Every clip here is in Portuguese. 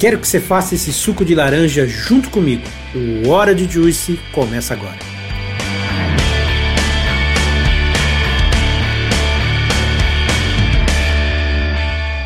Quero que você faça esse suco de laranja junto comigo. O Hora de Juice começa agora.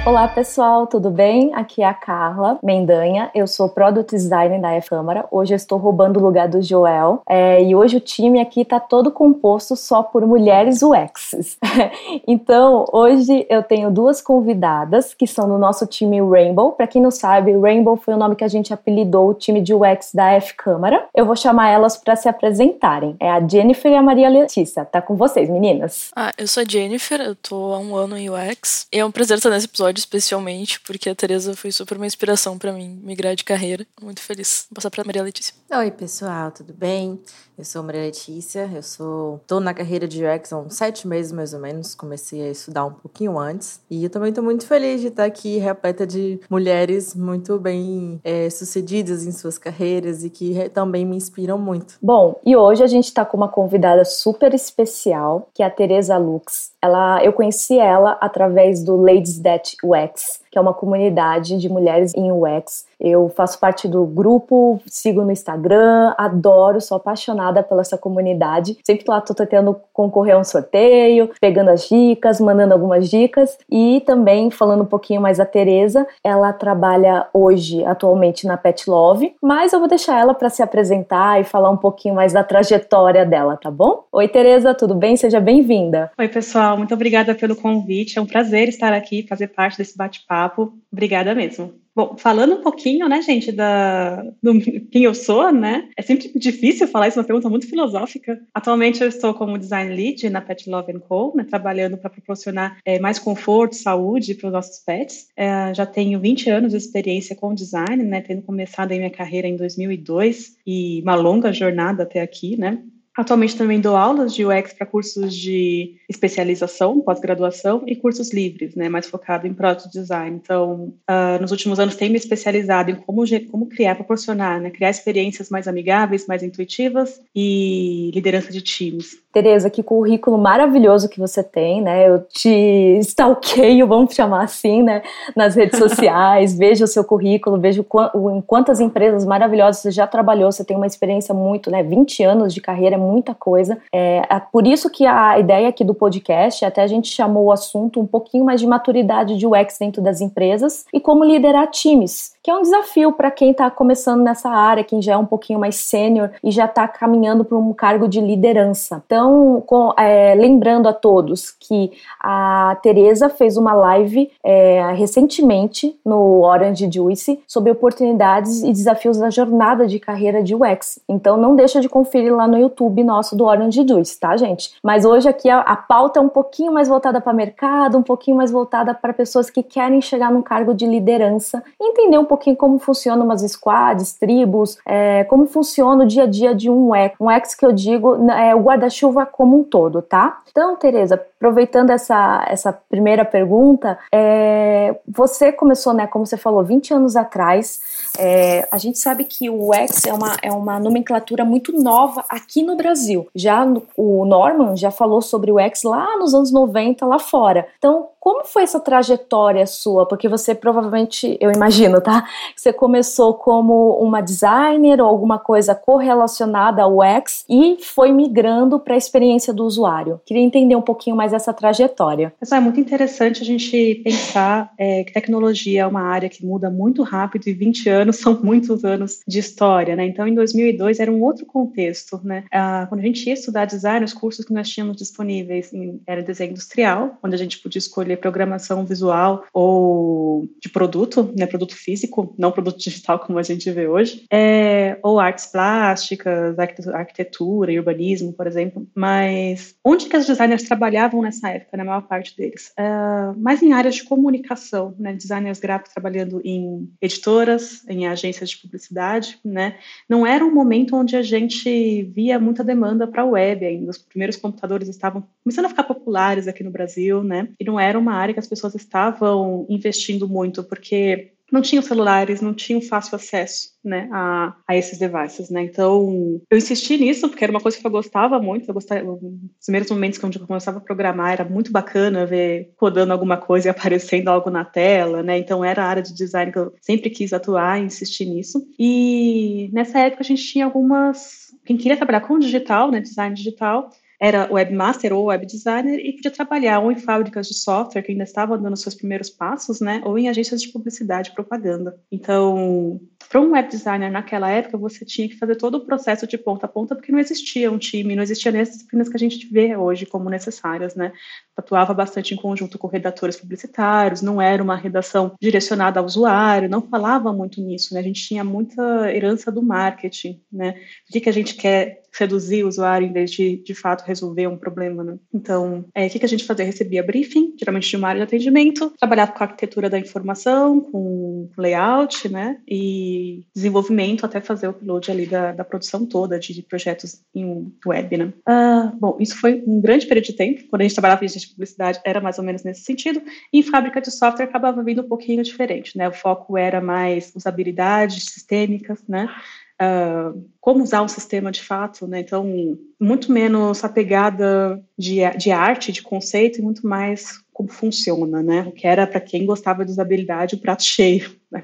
Olá pessoal, tudo bem? Aqui é a Carla Mendanha, eu sou Product Designer da Efâmara. Hoje eu estou roubando o lugar do Joel é, e hoje o time aqui está todo composto só por mulheres UX. então hoje eu tenho duas convidadas que são do nosso time Rainbow. Para quem não sabe, Rainbow foi o nome que a gente apelidou o time de UX da F Câmara. Eu vou chamar elas para se apresentarem. É a Jennifer e a Maria Letícia. Tá com vocês, meninas? Ah, eu sou a Jennifer, eu tô há um ano em UX e é um prazer estar nesse episódio episódio especialmente, porque a Teresa foi super uma inspiração para mim migrar de carreira. Muito feliz. Vou passar para Maria Letícia. Oi, pessoal, tudo bem? Eu sou Maria Letícia, eu sou tô na carreira de UX há uns sete meses mais ou menos, comecei a estudar um pouquinho antes e eu também estou muito feliz de estar aqui repleta de mulheres muito bem é, sucedidas em suas carreiras e que também me inspiram muito. Bom, e hoje a gente está com uma convidada super especial, que é a Teresa Lux. Ela, eu conheci ela através do Ladies That UX, que é uma comunidade de mulheres em UX. Eu faço parte do grupo, sigo no Instagram, adoro, sou apaixonada pela essa comunidade. Sempre lá tô tentando concorrer a um sorteio, pegando as dicas, mandando algumas dicas e também falando um pouquinho mais da Teresa. Ela trabalha hoje, atualmente na Pet Love, mas eu vou deixar ela para se apresentar e falar um pouquinho mais da trajetória dela, tá bom? Oi, Teresa, tudo bem? Seja bem-vinda. Oi, pessoal, muito obrigada pelo convite. É um prazer estar aqui, fazer parte desse bate-papo papo. Obrigada mesmo. Bom, falando um pouquinho, né, gente, da, do quem eu sou, né? É sempre difícil falar isso, é uma pergunta muito filosófica. Atualmente eu estou como design lead na Pet Love Co, né, trabalhando para proporcionar é, mais conforto, saúde para os nossos pets. É, já tenho 20 anos de experiência com design, né, tendo começado a minha carreira em 2002 e uma longa jornada até aqui, né? Atualmente também dou aulas de UX para cursos de especialização, pós-graduação e cursos livres, né, mais focado em product design. Então, uh, nos últimos anos tenho me especializado em como, como criar, proporcionar, né, criar experiências mais amigáveis, mais intuitivas e liderança de times. Tereza, que currículo maravilhoso que você tem, né? Eu te stalkeio, vamos chamar assim, né? Nas redes sociais, vejo o seu currículo, vejo em quantas empresas maravilhosas você já trabalhou, você tem uma experiência muito, né? 20 anos de carreira muita coisa. É, é por isso que a ideia aqui do podcast, até a gente chamou o assunto um pouquinho mais de maturidade de UX dentro das empresas e como liderar times que é um desafio para quem está começando nessa área, quem já é um pouquinho mais sênior e já está caminhando para um cargo de liderança. Então, com, é, lembrando a todos que a Teresa fez uma live é, recentemente no Orange Juice sobre oportunidades e desafios da jornada de carreira de UX. Então, não deixa de conferir lá no YouTube nosso do Orange Juice, tá, gente? Mas hoje aqui a, a pauta é um pouquinho mais voltada para mercado, um pouquinho mais voltada para pessoas que querem chegar num cargo de liderança, entender um pouquinho como funcionam umas squads, tribos, é, como funciona o dia a dia de um ex. Um ex que eu digo é o guarda-chuva como um todo, tá? Então, Tereza, aproveitando essa, essa primeira pergunta, é, você começou, né, como você falou, 20 anos atrás. É, a gente sabe que o UX é uma, é uma nomenclatura muito nova aqui no Brasil. Já no, o Norman já falou sobre o UX lá nos anos 90, lá fora. Então, como foi essa trajetória sua? Porque você provavelmente, eu imagino, tá? Você começou como uma designer ou alguma coisa correlacionada ao UX e foi migrando para a experiência do usuário. Queria entender um pouquinho mais essa trajetória. É muito interessante a gente pensar é, que tecnologia é uma área que muda muito rápido e 20 anos são muitos anos de história, né? Então, em 2002 era um outro contexto, né? Ah, quando a gente ia estudar design, os cursos que nós tínhamos disponíveis em, era desenho industrial, onde a gente podia escolher programação visual ou de produto, né, produto físico, não produto digital como a gente vê hoje, é, ou artes plásticas, arquitetura e urbanismo, por exemplo. Mas onde que os designers trabalhavam nessa época, na maior parte deles? É, mais em áreas de comunicação, né, designers gráficos trabalhando em editoras, em agências de publicidade, né. Não era um momento onde a gente via muita demanda para a web ainda. Os primeiros computadores estavam começando a ficar populares aqui no Brasil, né? E não era uma área que as pessoas estavam investindo muito, porque não tinham celulares, não tinham fácil acesso, né, a, a esses devices, né? Então, eu insisti nisso porque era uma coisa que eu gostava muito. Eu gostava, os primeiros momentos que eu começava a programar era muito bacana ver rodando alguma coisa e aparecendo algo na tela, né? Então, era a área de design que eu sempre quis atuar e insistir nisso. E nessa época a gente tinha algumas quem queria trabalhar com digital, né, design digital, era webmaster ou web designer e podia trabalhar ou em fábricas de software que ainda estavam dando seus primeiros passos, né, ou em agências de publicidade e propaganda. Então, para um web designer naquela época, você tinha que fazer todo o processo de ponta a ponta, porque não existia um time, não existia nem as disciplinas que a gente vê hoje como necessárias, né? Atuava bastante em conjunto com redatores publicitários, não era uma redação direcionada ao usuário, não falava muito nisso, né? A gente tinha muita herança do marketing, né? O que, que a gente quer reduzir o usuário em vez de, de fato, resolver um problema, né? Então, é, o que, a gente fazia? Recebia briefing, geralmente de uma área de atendimento, trabalhava com a arquitetura da informação, com layout, né? E desenvolvimento até fazer o upload ali da, da produção toda de, projetos em web, né? Uh, bom, isso foi um grande período de tempo. Quando a gente trabalhava em agência de publicidade, era mais ou menos nesse sentido. E em fábrica de software acabava vindo um pouquinho diferente, né? O foco era mais usabilidade sistêmicas, né? Uh, como usar o sistema de fato, né? Então, muito menos a pegada de, de arte, de conceito, e muito mais como funciona, né? O que era para quem gostava de usabilidade, o prato cheio. Né?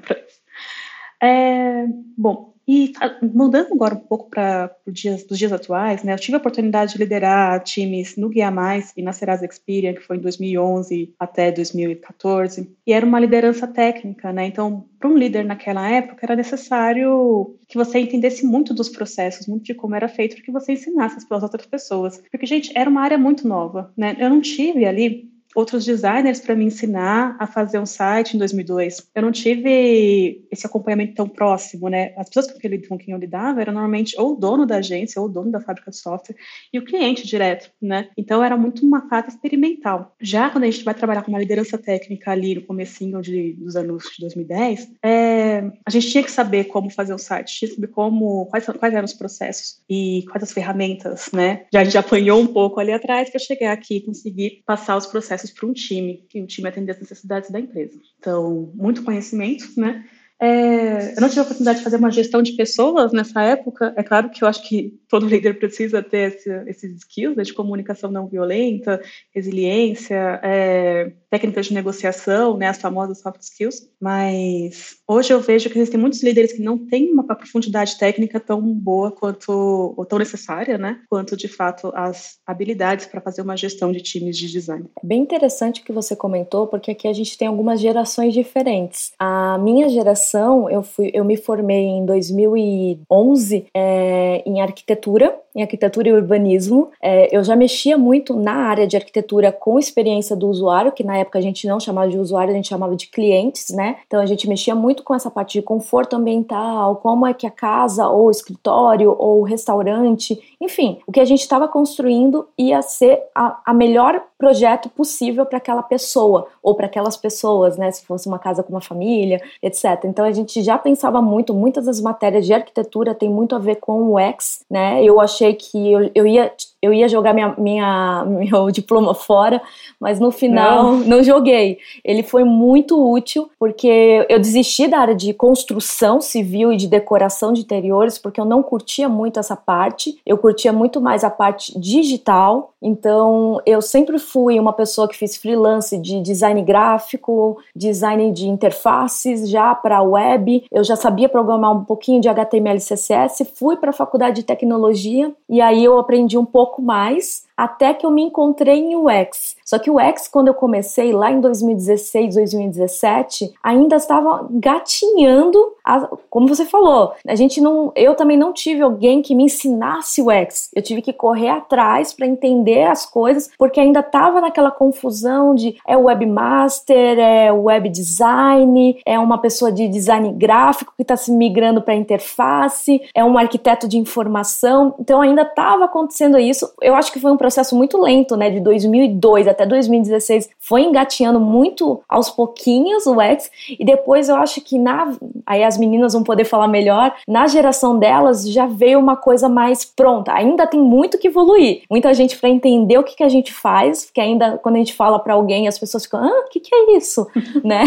É, bom, e mudando agora um pouco para os dias, dias atuais, né, eu tive a oportunidade de liderar times no Guia Mais e na Serasa Experian, que foi em 2011 até 2014, e era uma liderança técnica, né, então para um líder naquela época era necessário que você entendesse muito dos processos, muito de como era feito, para que você ensinasse para as outras pessoas, porque, gente, era uma área muito nova, né, eu não tive ali outros designers para me ensinar a fazer um site em 2002. Eu não tive esse acompanhamento tão próximo, né? As pessoas com quem eu lidava eram normalmente ou o dono da agência ou o dono da fábrica de software e o cliente direto, né? Então era muito uma fase experimental. Já quando a gente vai trabalhar com uma liderança técnica ali no comecinho de, dos anos de 2010, é, a gente tinha que saber como fazer um site, tinha que saber como, quais, quais eram os processos e quais as ferramentas, né? Já, a gente apanhou um pouco ali atrás para chegar aqui e conseguir passar os processos processos para um time, e o time atender as necessidades da empresa. Então, muito conhecimento, né? É, eu não tive a oportunidade de fazer uma gestão de pessoas nessa época. É claro que eu acho que todo líder precisa ter esse, esses skills né, de comunicação não violenta, resiliência, é, técnicas de negociação, né, as famosas soft skills. Mas hoje eu vejo que existem muitos líderes que não têm uma profundidade técnica tão boa quanto, ou tão necessária, né, quanto de fato as habilidades para fazer uma gestão de times de design. É bem interessante o que você comentou, porque aqui a gente tem algumas gerações diferentes. A minha geração eu, fui, eu me formei em 2011 é, em arquitetura, em arquitetura e urbanismo. É, eu já mexia muito na área de arquitetura com experiência do usuário, que na época a gente não chamava de usuário, a gente chamava de clientes, né? Então a gente mexia muito com essa parte de conforto ambiental, como é que a casa ou escritório ou restaurante, enfim, o que a gente estava construindo ia ser a, a melhor projeto possível para aquela pessoa ou para aquelas pessoas, né? Se fosse uma casa com uma família, etc. Então a gente já pensava muito, muitas das matérias de arquitetura tem muito a ver com o UX, né? Eu achei que eu, eu ia eu ia jogar minha, minha, meu diploma fora, mas no final não. não. joguei. Ele foi muito útil porque eu desisti da área de construção civil e de decoração de interiores porque eu não curtia muito essa parte. Eu curtia muito mais a parte digital. Então eu sempre fui uma pessoa que fiz freelance de design gráfico, design de interfaces já para web. Eu já sabia programar um pouquinho de HTML e CSS. Fui para a faculdade de tecnologia e aí eu aprendi um pouco pouco mais até que eu me encontrei em UX. Só que o UX, quando eu comecei lá em 2016, 2017, ainda estava gatinhando, a, como você falou. A gente não, eu também não tive alguém que me ensinasse UX. Eu tive que correr atrás para entender as coisas, porque ainda estava naquela confusão de é webmaster, é web design, é uma pessoa de design gráfico que está se migrando para interface, é um arquiteto de informação. Então ainda estava acontecendo isso. Eu acho que foi um processo muito lento, né, de 2002 até 2016, foi engatinhando muito aos pouquinhos o X e depois eu acho que na aí as meninas vão poder falar melhor, na geração delas já veio uma coisa mais pronta. Ainda tem muito que evoluir. Muita gente para entender o que, que a gente faz, porque ainda quando a gente fala para alguém, as pessoas ficam: "Ah, o que que é isso?", né?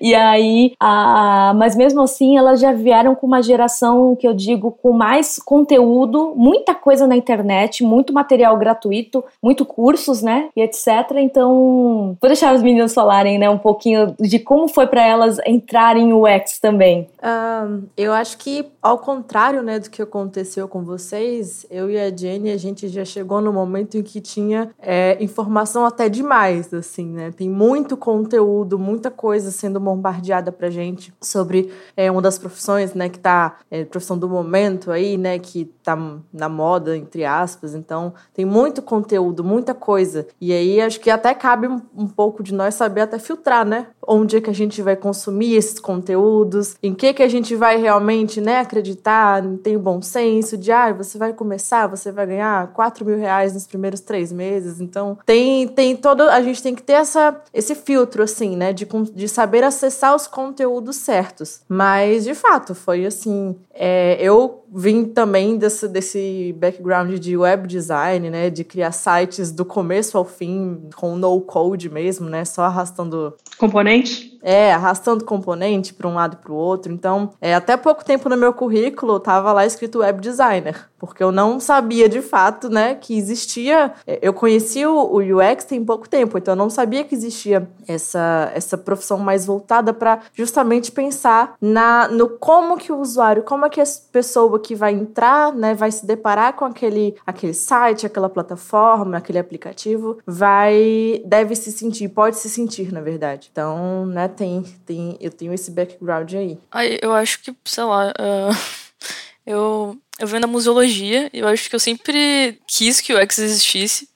E aí, a, mas mesmo assim, elas já vieram com uma geração que eu digo com mais conteúdo, muita coisa na internet, muito material gratuito, muito cursos, né? E etc. Então, vou deixar as meninas falarem, né, um pouquinho de como foi para elas entrarem no UX também. Um, eu acho que, ao contrário, né, do que aconteceu com vocês, eu e a Jenny, a gente já chegou no momento em que tinha é, informação até demais, assim, né? Tem muito conteúdo, muita coisa sendo bombardeada pra gente sobre é, uma das profissões, né, que tá, é, profissão do momento aí, né, que tá na moda, entre aspas. Então, tem muito conteúdo, muita coisa. E aí, acho que até cabe um, um pouco de nós saber até filtrar, né? Onde é que a gente vai consumir esses conteúdos, em que que a gente vai realmente, né, acreditar, tem o bom senso de, ah, você vai começar, você vai ganhar 4 mil reais nos primeiros três meses. Então, tem, tem todo, a gente tem que ter essa, esse filtro, assim, né, de, de saber acessar os conteúdos certos. Mas, de fato, foi assim, é, eu vim também desse, desse background de web design, né, de criar sites do começo ao fim, com no code mesmo, né, só arrastando... Componente? É, arrastando componente para um lado para o outro. Então, é, até pouco tempo no meu currículo estava lá escrito web designer, porque eu não sabia de fato, né, que existia. É, eu conheci o, o UX tem pouco tempo, então eu não sabia que existia essa, essa profissão mais voltada para justamente pensar na no como que o usuário, como é que a pessoa que vai entrar, né, vai se deparar com aquele aquele site, aquela plataforma, aquele aplicativo, vai deve se sentir, pode se sentir, na verdade. Então, né, tem, tem, eu tenho esse background aí. Ai, eu acho que, sei lá, uh, eu, eu venho da museologia e eu acho que eu sempre quis que o X existisse,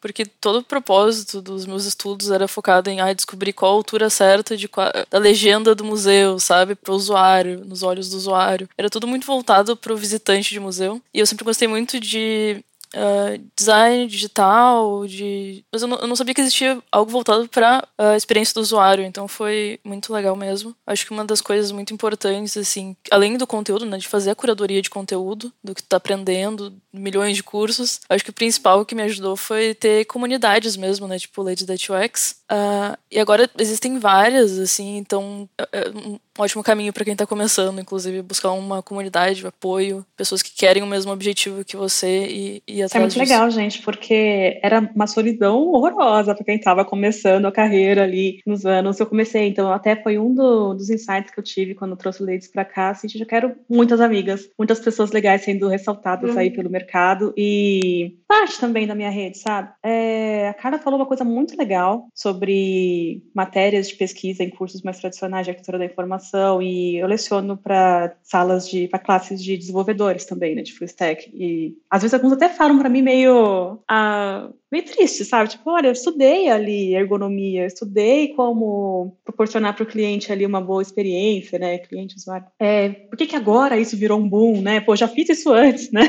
porque todo o propósito dos meus estudos era focado em ah, descobrir qual a altura certa de da legenda do museu, sabe, para o usuário, nos olhos do usuário. Era tudo muito voltado para o visitante de museu. E eu sempre gostei muito de uh, design digital, de. Mas eu não, eu não, sabia que existia algo voltado para a experiência do usuário, então foi muito legal mesmo. Acho que uma das coisas muito importantes, assim, além do conteúdo, né, de fazer a curadoria de conteúdo, do que tu tá aprendendo, milhões de cursos, acho que o principal que me ajudou foi ter comunidades mesmo, né, tipo Ladies That UX. Uh, e agora existem várias, assim, então é, é um ótimo caminho para quem tá começando, inclusive, buscar uma comunidade de apoio, pessoas que querem o mesmo objetivo que você e, e é muito legal, gente, porque era uma solidão horrorosa para quem estava começando a carreira ali nos anos que eu comecei. Então, até foi um do, dos insights que eu tive quando eu trouxe o Ladies para cá. Assim, já quero muitas amigas, muitas pessoas legais sendo ressaltadas uhum. aí pelo mercado e parte também da minha rede, sabe? É, a Carla falou uma coisa muito legal sobre matérias de pesquisa em cursos mais tradicionais de arquitetura da informação e eu leciono para salas de para classes de desenvolvedores também, né, de full stack. E às vezes alguns até falam para mim meio, ah, meio triste, sabe? Tipo, olha, eu estudei ali ergonomia, estudei como proporcionar para o cliente ali uma boa experiência, né? Cliente, usuário. É, por que, que agora isso virou um boom, né? Pô, já fiz isso antes, né?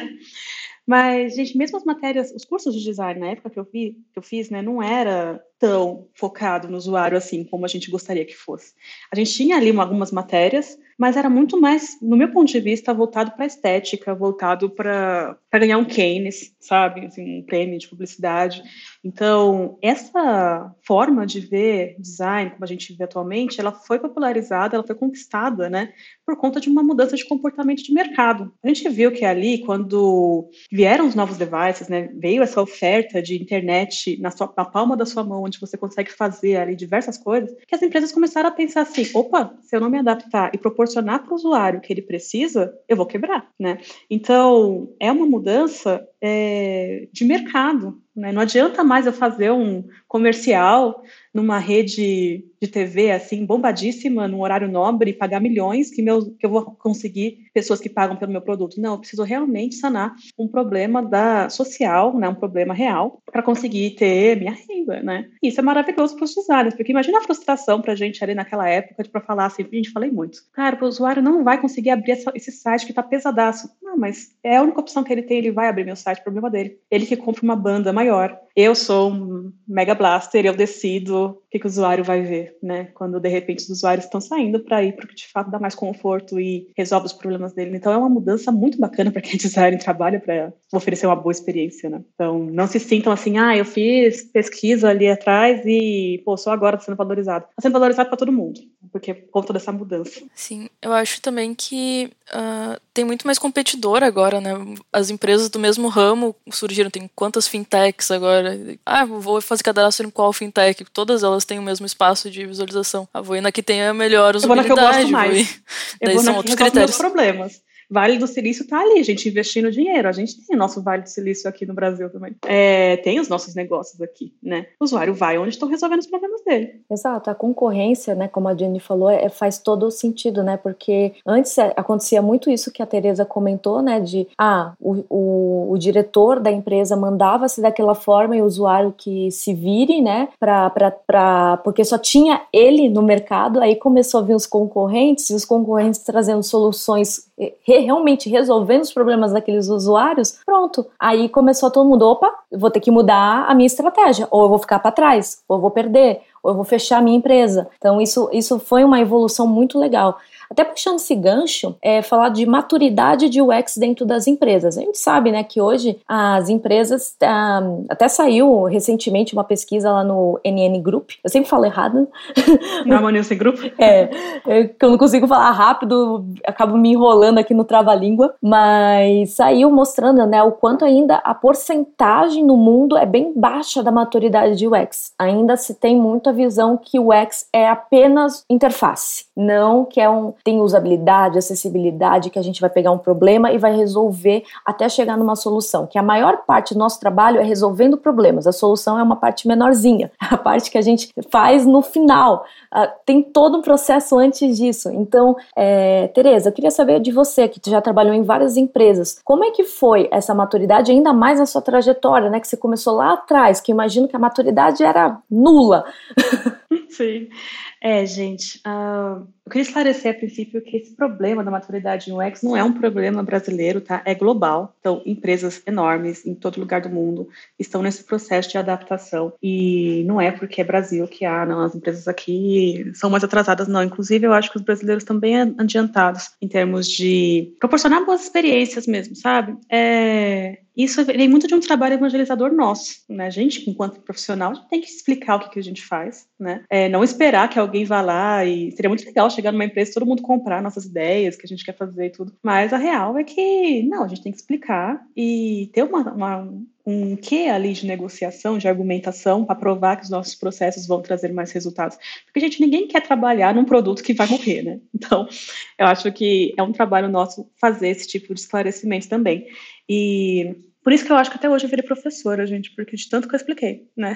Mas, gente, mesmo as matérias, os cursos de design na época que eu, vi, que eu fiz, né, não era tão focado no usuário assim como a gente gostaria que fosse. A gente tinha ali algumas matérias, mas era muito mais, no meu ponto de vista, voltado para estética, voltado para ganhar um Keynes, sabe, assim, um prêmio de publicidade. Então, essa forma de ver design, como a gente vê atualmente, ela foi popularizada, ela foi conquistada, né, por conta de uma mudança de comportamento de mercado. A gente viu que ali, quando vieram os novos devices, né, veio essa oferta de internet na, sua, na palma da sua mão, onde você consegue fazer ali diversas coisas, que as empresas começaram a pensar assim, opa, se eu não me adaptar e proporcionar para o usuário o que ele precisa, eu vou quebrar, né? Então, é uma mudança é, de mercado. Né? Não adianta mais eu fazer um comercial numa rede de TV assim bombadíssima, num horário nobre, pagar milhões que, meu, que eu vou conseguir pessoas que pagam pelo meu produto. Não, eu preciso realmente sanar um problema da social, né, um problema real, para conseguir ter minha renda, né? Isso é maravilhoso para os designers, porque imagina a frustração para a gente ali naquela época para falar assim, a gente falei muito, cara, o usuário não vai conseguir abrir essa, esse site que está pesadaço. Não, mas é a única opção que ele tem, ele vai abrir meu site, problema dele. Ele que compra uma banda maior. Eu sou um mega blaster, eu decido o que, que o usuário vai ver, né? Quando de repente os usuários estão saindo para ir para o que de fato dá mais conforto e resolve os problemas dele. Então é uma mudança muito bacana para quem é design trabalha para oferecer uma boa experiência, né? Então não se sintam assim, ah, eu fiz pesquisa ali atrás e pô, só agora está sendo valorizado. Está sendo valorizado para todo mundo, porque por conta dessa mudança. Sim, eu acho também que uh, tem muito mais competidor agora, né? As empresas do mesmo ramo surgiram, tem quantas fintechs agora? Ah, vou fazer cadastro em qual fintech? Todas elas têm o mesmo espaço de visualização. Ah, vou ir na que tem a melhor usabilidade. Eu vou na que eu gosto mais. Vou ir... Daí são outros critérios. problemas. Vale do Silício está ali, a gente investindo dinheiro. A gente tem o nosso Vale do Silício aqui no Brasil também. É, tem os nossos negócios aqui, né? O usuário vai onde estão resolvendo os problemas dele. Exato. A concorrência, né, como a Jenny falou, é, faz todo o sentido, né? Porque antes é, acontecia muito isso que a Tereza comentou, né? De, ah, o, o, o diretor da empresa mandava-se daquela forma e o usuário que se vire, né? Pra, pra, pra, porque só tinha ele no mercado, aí começou a vir os concorrentes e os concorrentes trazendo soluções realmente resolvendo os problemas daqueles usuários, pronto. Aí começou todo mundo, opa, vou ter que mudar a minha estratégia, ou eu vou ficar para trás, ou eu vou perder, ou eu vou fechar a minha empresa. Então isso, isso foi uma evolução muito legal. Até puxando esse gancho, é falar de maturidade de UX dentro das empresas. A gente sabe, né, que hoje as empresas ah, até saiu recentemente uma pesquisa lá no NN Group. Eu sempre falo errado. Não, Nielsen Group? é, é, eu não consigo falar rápido, acabo me enrolando aqui no trava-língua, mas saiu mostrando, né, o quanto ainda a porcentagem no mundo é bem baixa da maturidade de UX. Ainda se tem muito a visão que o UX é apenas interface, não que é um tem usabilidade, acessibilidade, que a gente vai pegar um problema e vai resolver até chegar numa solução. Que a maior parte do nosso trabalho é resolvendo problemas, a solução é uma parte menorzinha, a parte que a gente faz no final. Uh, tem todo um processo antes disso. Então, é, Tereza, eu queria saber de você, que já trabalhou em várias empresas, como é que foi essa maturidade, ainda mais na sua trajetória, né? Que você começou lá atrás, que imagino que a maturidade era nula. Sim. É, gente, uh, eu queria esclarecer a princípio que esse problema da maturidade em UX não é um problema brasileiro, tá? É global. Então, empresas enormes em todo lugar do mundo estão nesse processo de adaptação. E não é porque é Brasil que há, não, as empresas aqui são mais atrasadas, não. Inclusive, eu acho que os brasileiros bem adiantados em termos de proporcionar boas experiências mesmo, sabe? É, isso vem muito de um trabalho evangelizador nosso, né? A gente, enquanto profissional, tem que explicar o que, que a gente faz, né? É, não esperar que alguém vá lá e seria muito legal chegar numa empresa e todo mundo comprar nossas ideias, que a gente quer fazer e tudo. Mas a real é que, não, a gente tem que explicar e ter uma, uma um quê ali de negociação, de argumentação, para provar que os nossos processos vão trazer mais resultados. Porque, gente, ninguém quer trabalhar num produto que vai morrer, né? Então, eu acho que é um trabalho nosso fazer esse tipo de esclarecimento também. E por isso que eu acho que até hoje eu virei professora, gente, porque de tanto que eu expliquei, né?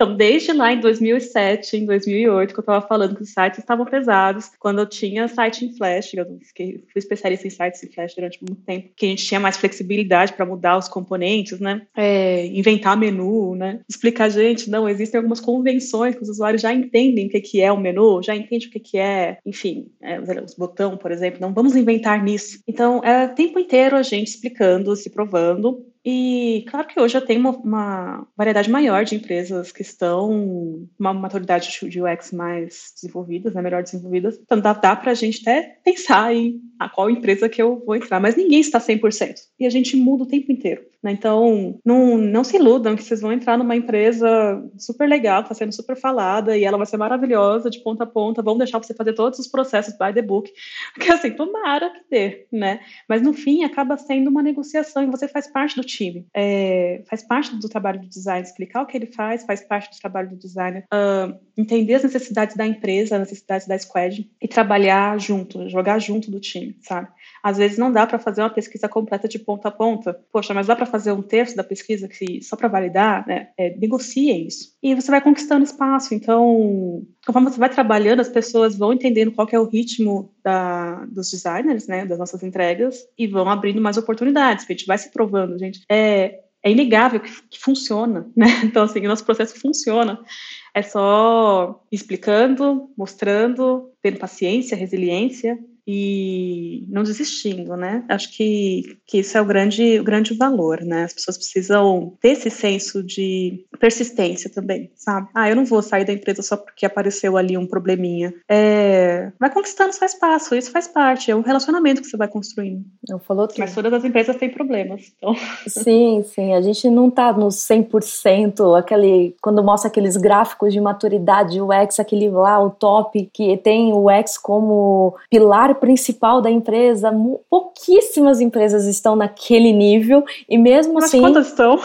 Então, desde lá em 2007, em 2008, que eu estava falando que os sites estavam pesados, quando eu tinha site em Flash, eu fiquei, fui especialista em sites em Flash durante muito tempo, que a gente tinha mais flexibilidade para mudar os componentes, né? É, inventar menu, né? Explicar, gente, não, existem algumas convenções que os usuários já entendem o que, é o menu, já entendem o que é, enfim, é, os botão, por exemplo, não vamos inventar nisso. Então, é o tempo inteiro a gente explicando, se provando, e claro que hoje eu tenho uma, uma, variedade maior de empresas que estão uma maturidade de UX mais desenvolvidas, né, melhor desenvolvidas. Então dá, dá para a gente até pensar em a qual empresa que eu vou entrar, mas ninguém está 100%. E a gente muda o tempo inteiro. Né? Então, não, não se iludam que vocês vão entrar numa empresa super legal, está sendo super falada, e ela vai ser maravilhosa de ponta a ponta, vão deixar você fazer todos os processos by the book. Porque assim, tomara que dê, né? Mas no fim acaba sendo uma negociação e você faz parte do time. É, faz parte do trabalho do design, explicar o que ele faz, faz parte do trabalho do designer, uh, entender as necessidades da empresa, as necessidades da squad e trabalhar junto, jogar junto do time, sabe? Às vezes não dá para fazer uma pesquisa completa de ponta a ponta. Poxa, mas dá para fazer um terço da pesquisa que só para validar, né? É, negocie isso. E você vai conquistando espaço. Então, conforme você vai trabalhando, as pessoas vão entendendo qual é o ritmo da, dos designers, né? Das nossas entregas e vão abrindo mais oportunidades. A gente vai se provando, gente. É, é inegável que, que funciona, né? Então, assim, o nosso processo funciona. É só explicando, mostrando, tendo paciência, resiliência e não desistindo, né? Acho que, que isso é o grande, o grande valor, né? As pessoas precisam ter esse senso de persistência também, sabe? Ah, eu não vou sair da empresa só porque apareceu ali um probleminha. É, vai conquistando seu espaço, isso faz parte, é um relacionamento que você vai construindo. Não falou tudo. Mas todas as empresas têm problemas, então... Sim, sim, a gente não tá no 100%, aquele, quando mostra aqueles gráficos de maturidade, o X, aquele lá, o top, que tem o X como pilar principal da empresa, pouquíssimas empresas estão naquele nível e mesmo Mas assim. quantas estão?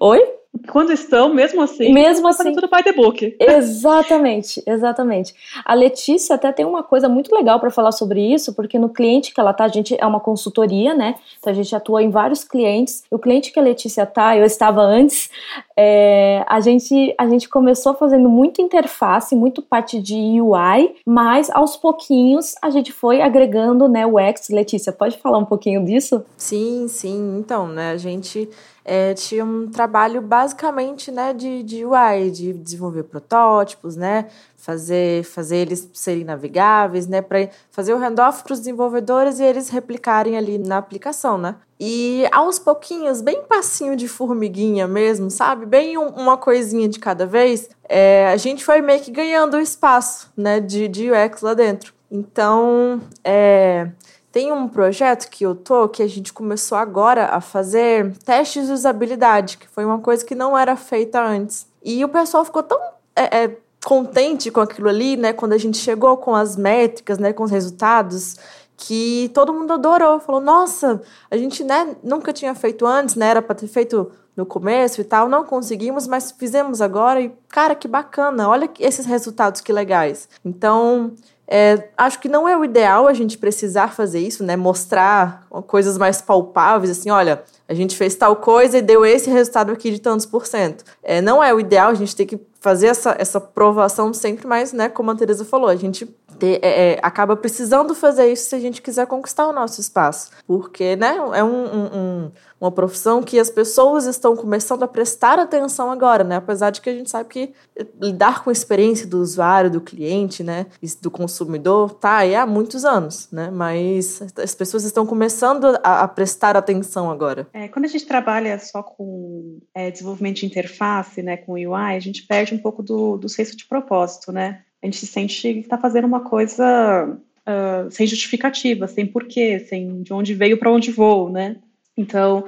Oi? Quando estão, mesmo assim, mesmo assim, tudo by the book. Exatamente, exatamente. A Letícia até tem uma coisa muito legal para falar sobre isso, porque no cliente que ela tá, a gente é uma consultoria, né? Então a gente atua em vários clientes. O cliente que a Letícia tá, eu estava antes, é, a gente a gente começou fazendo muito interface, muito parte de UI, mas aos pouquinhos a gente foi agregando, né, o X. Letícia, pode falar um pouquinho disso? Sim, sim. Então, né, a gente é, tinha um trabalho basicamente né, de, de UI, de desenvolver protótipos, né, fazer, fazer eles serem navegáveis, né, para fazer o handoff para os desenvolvedores e eles replicarem ali na aplicação, né. E aos pouquinhos, bem passinho de formiguinha mesmo, sabe? Bem um, uma coisinha de cada vez, é, a gente foi meio que ganhando espaço né, de, de UX lá dentro. Então, é, tem um projeto que eu tô que a gente começou agora a fazer testes de usabilidade, que foi uma coisa que não era feita antes. E o pessoal ficou tão é, é, contente com aquilo ali, né? Quando a gente chegou com as métricas, né? Com os resultados, que todo mundo adorou. Falou, nossa, a gente né, nunca tinha feito antes, né? Era para ter feito no começo e tal, não conseguimos, mas fizemos agora e, cara, que bacana, olha esses resultados que legais. Então, é, acho que não é o ideal a gente precisar fazer isso, né? Mostrar coisas mais palpáveis, assim, olha, a gente fez tal coisa e deu esse resultado aqui de tantos por cento. É, não é o ideal, a gente tem que fazer essa, essa provação sempre, mas, né, como a Teresa falou, a gente ter, é, é, acaba precisando fazer isso se a gente quiser conquistar o nosso espaço. Porque né, é um, um, uma profissão que as pessoas estão começando a prestar atenção agora, né? Apesar de que a gente sabe que lidar com a experiência do usuário, do cliente, né, do consumidor, tá aí há muitos anos, né? Mas as pessoas estão começando a, a prestar atenção agora. É, quando a gente trabalha só com é, desenvolvimento de interface, né, com UI, a gente perde um pouco do, do senso de propósito, né? A gente se sente que está fazendo uma coisa uh, sem justificativa, sem porquê, sem de onde veio para onde vou, né? Então,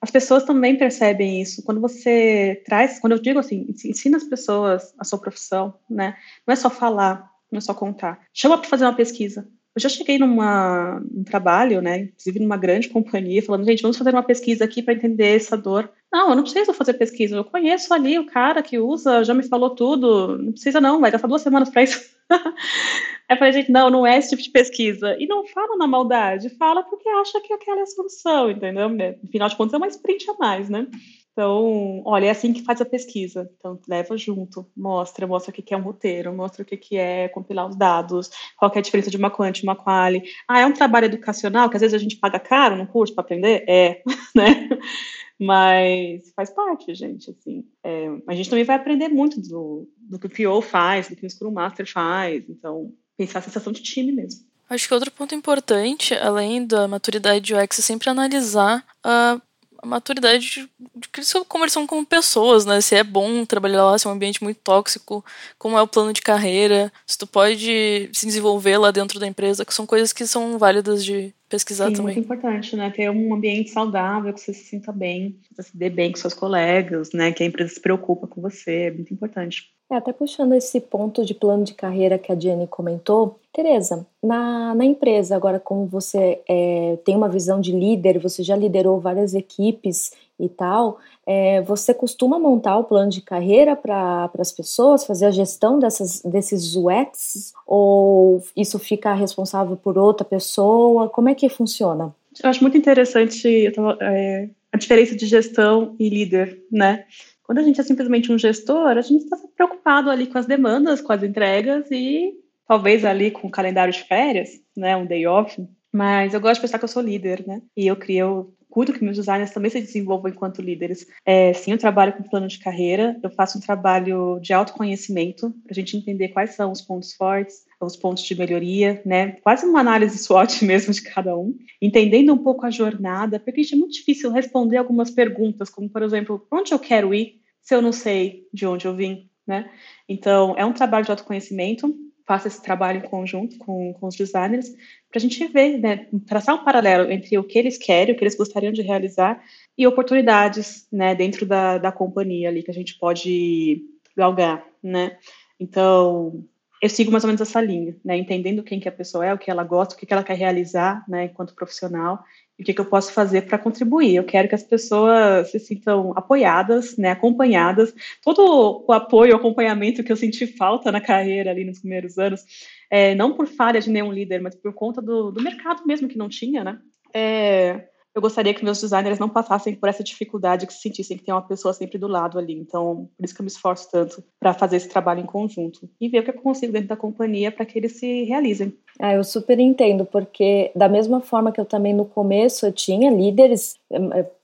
as pessoas também percebem isso. Quando você traz, quando eu digo assim, ensina as pessoas a sua profissão, né? Não é só falar, não é só contar. Chama para fazer uma pesquisa. Eu já cheguei numa, num trabalho, né, inclusive numa grande companhia, falando, gente, vamos fazer uma pesquisa aqui para entender essa dor. Não, eu não preciso fazer pesquisa, eu conheço ali o cara que usa, já me falou tudo, não precisa não, vai gastar duas semanas para isso. Aí falei, gente, não, não é esse tipo de pesquisa. E não fala na maldade, fala porque acha que aquela é a solução, entendeu? No final de contas é uma sprint a mais, né? Então, olha, é assim que faz a pesquisa. Então, leva junto, mostra, mostra o que é um roteiro, mostra o que é compilar os dados, qual é a diferença de uma quant uma quali. Ah, é um trabalho educacional que às vezes a gente paga caro no curso para aprender? É, né? Mas faz parte, gente, assim. É, a gente também vai aprender muito do, do que o PO faz, do que o Scrum Master faz. Então, pensar a sensação de time mesmo. Acho que outro ponto importante, além da maturidade de UX, é sempre analisar a a maturidade de, de que eles conversam com pessoas, né? Se é bom trabalhar lá, se é um ambiente muito tóxico, como é o plano de carreira, se tu pode se desenvolver lá dentro da empresa, que são coisas que são válidas de pesquisar Sim, também. muito importante, né? Ter um ambiente saudável, que você se sinta bem, que você se dê bem com seus colegas, né? Que a empresa se preocupa com você, é muito importante. É, até puxando esse ponto de plano de carreira que a Jenny comentou, Tereza, na, na empresa, agora como você é, tem uma visão de líder, você já liderou várias equipes e tal, é, você costuma montar o plano de carreira para as pessoas, fazer a gestão dessas, desses UX, ou isso fica responsável por outra pessoa? Como é que funciona? Eu acho muito interessante é, a diferença de gestão e líder, né? Quando a gente é simplesmente um gestor, a gente está preocupado ali com as demandas, com as entregas e talvez ali com o calendário de férias, né, um day off, mas eu gosto de pensar que eu sou líder, né, e eu crio, cuido que meus designers também se desenvolvam enquanto líderes. É, sim, eu trabalho com plano de carreira, eu faço um trabalho de autoconhecimento, para a gente entender quais são os pontos fortes, os pontos de melhoria, né? Quase uma análise SWOT mesmo de cada um, entendendo um pouco a jornada, porque é muito difícil responder algumas perguntas, como por exemplo, onde eu quero ir se eu não sei de onde eu vim, né? Então, é um trabalho de autoconhecimento, faça esse trabalho em conjunto com, com os designers, para a gente ver, né, traçar um paralelo entre o que eles querem, o que eles gostariam de realizar, e oportunidades, né, dentro da, da companhia ali, que a gente pode galgar, né. Então, eu sigo mais ou menos essa linha, né, entendendo quem que a pessoa é, o que ela gosta, o que, que ela quer realizar, né, enquanto profissional, e o que, que eu posso fazer para contribuir. Eu quero que as pessoas se sintam apoiadas, né, acompanhadas. Todo o apoio, o acompanhamento que eu senti falta na carreira ali nos primeiros anos, é, não por falha de nenhum líder, mas por conta do, do mercado mesmo que não tinha, né? É, eu gostaria que meus designers não passassem por essa dificuldade, que se sentissem que tem uma pessoa sempre do lado ali. Então, por isso que eu me esforço tanto para fazer esse trabalho em conjunto e ver o que eu consigo dentro da companhia para que eles se realizem. Ah, eu super entendo, porque da mesma forma que eu também no começo eu tinha líderes,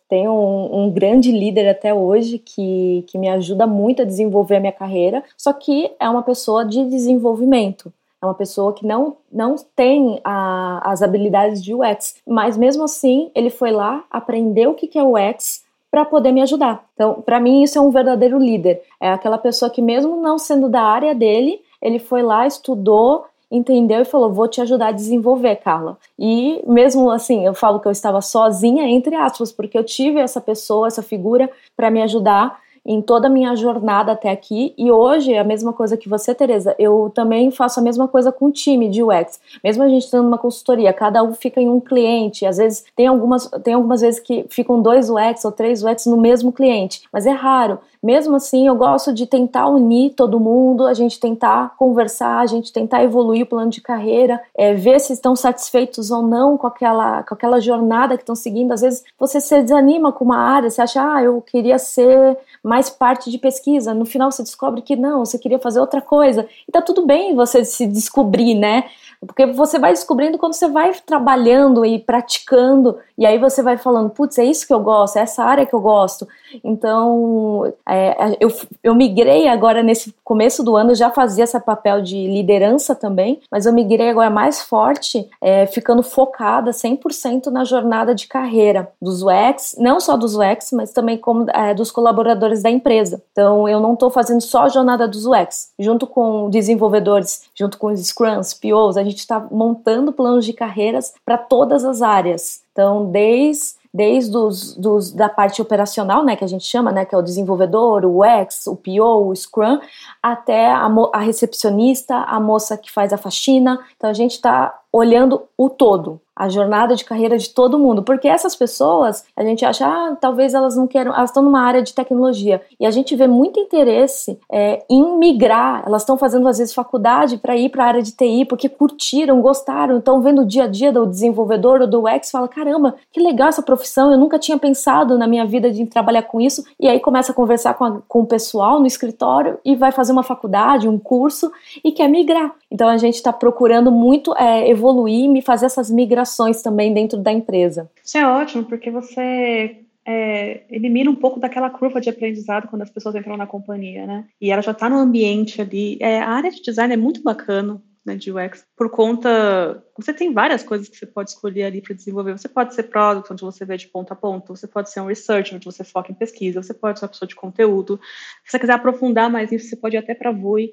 tenho um, um, grande líder até hoje que, que me ajuda muito a desenvolver a minha carreira, só que é uma pessoa de desenvolvimento. É uma pessoa que não, não tem a, as habilidades de UX, mas mesmo assim ele foi lá, aprendeu o que, que é UX para poder me ajudar. Então, para mim, isso é um verdadeiro líder. É aquela pessoa que, mesmo não sendo da área dele, ele foi lá, estudou, entendeu e falou: Vou te ajudar a desenvolver, Carla. E mesmo assim, eu falo que eu estava sozinha, entre aspas, porque eu tive essa pessoa, essa figura para me ajudar em toda a minha jornada até aqui. E hoje, a mesma coisa que você, Tereza, eu também faço a mesma coisa com o time de UX. Mesmo a gente tendo uma consultoria, cada um fica em um cliente. Às vezes, tem algumas, tem algumas vezes que ficam dois UX ou três UX no mesmo cliente, mas é raro. Mesmo assim, eu gosto de tentar unir todo mundo, a gente tentar conversar, a gente tentar evoluir o plano de carreira, é, ver se estão satisfeitos ou não com aquela, com aquela jornada que estão seguindo. Às vezes você se desanima com uma área, você acha, ah, eu queria ser mais parte de pesquisa. No final você descobre que não, você queria fazer outra coisa. E tá tudo bem você se descobrir, né? Porque você vai descobrindo quando você vai trabalhando e praticando, e aí você vai falando, putz, é isso que eu gosto, é essa área que eu gosto. Então, é, eu, eu migrei agora nesse começo do ano, já fazia esse papel de liderança também, mas eu migrei agora mais forte, é, ficando focada 100% na jornada de carreira dos UX, não só dos UX, mas também como é, dos colaboradores da empresa. Então, eu não estou fazendo só a jornada dos UX, junto com desenvolvedores, junto com os Scrums, POs, a gente está montando planos de carreiras para todas as áreas. Então, desde desde os, dos, da parte operacional, né, que a gente chama, né, que é o desenvolvedor, o UX, o PO, o Scrum, até a, a recepcionista, a moça que faz a faxina. Então a gente está olhando o todo a jornada de carreira de todo mundo, porque essas pessoas, a gente acha, ah, talvez elas não queiram, elas estão numa área de tecnologia, e a gente vê muito interesse é, em migrar, elas estão fazendo às vezes faculdade para ir para a área de TI, porque curtiram, gostaram, estão vendo o dia a dia do desenvolvedor ou do UX, fala, caramba, que legal essa profissão, eu nunca tinha pensado na minha vida de trabalhar com isso, e aí começa a conversar com, a, com o pessoal no escritório e vai fazer uma faculdade, um curso, e quer migrar. Então a gente está procurando muito é, evoluir e fazer essas migrações também dentro da empresa. Isso é ótimo, porque você é, elimina um pouco daquela curva de aprendizado quando as pessoas entram na companhia, né? E ela já está no ambiente ali. É, a área de design é muito bacana, né, de UX, por conta. Você tem várias coisas que você pode escolher ali para desenvolver. Você pode ser product, onde você vê de ponta a ponta, você pode ser um research, onde você foca em pesquisa, você pode ser uma pessoa de conteúdo. Se você quiser aprofundar mais nisso, você pode ir até para VUI.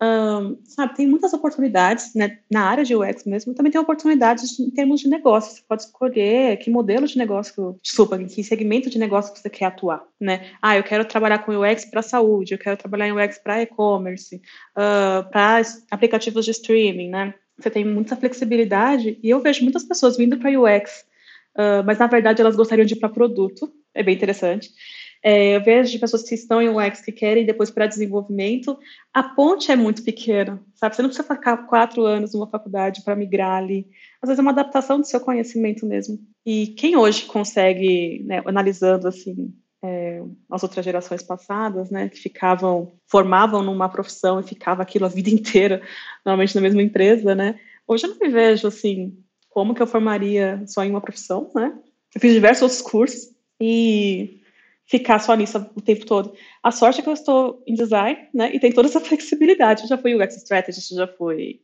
Um, sabe, tem muitas oportunidades né, na área de UX mesmo, também tem oportunidades em termos de negócio. Você pode escolher que modelo de negócio, desculpa, em que segmento de negócio você quer atuar, né? Ah, eu quero trabalhar com UX para saúde, eu quero trabalhar em UX para e-commerce, uh, para aplicativos de streaming, né? você tem muita flexibilidade, e eu vejo muitas pessoas vindo para UX, uh, mas na verdade elas gostariam de ir para produto, é bem interessante. É, eu vejo de pessoas que estão em UX que querem depois para desenvolvimento, a ponte é muito pequena, sabe? Você não precisa ficar quatro anos numa faculdade para migrar ali. Às vezes é uma adaptação do seu conhecimento mesmo. E quem hoje consegue, né, analisando assim, é, as outras gerações passadas, né, que ficavam, formavam numa profissão e ficava aquilo a vida inteira, normalmente na mesma empresa, né? Hoje eu não me vejo assim, como que eu formaria só em uma profissão, né? Eu fiz diversos outros cursos e ficar só nisso o tempo todo. A sorte é que eu estou em design, né, e tem toda essa flexibilidade. Eu já fui UX Strategist, já fui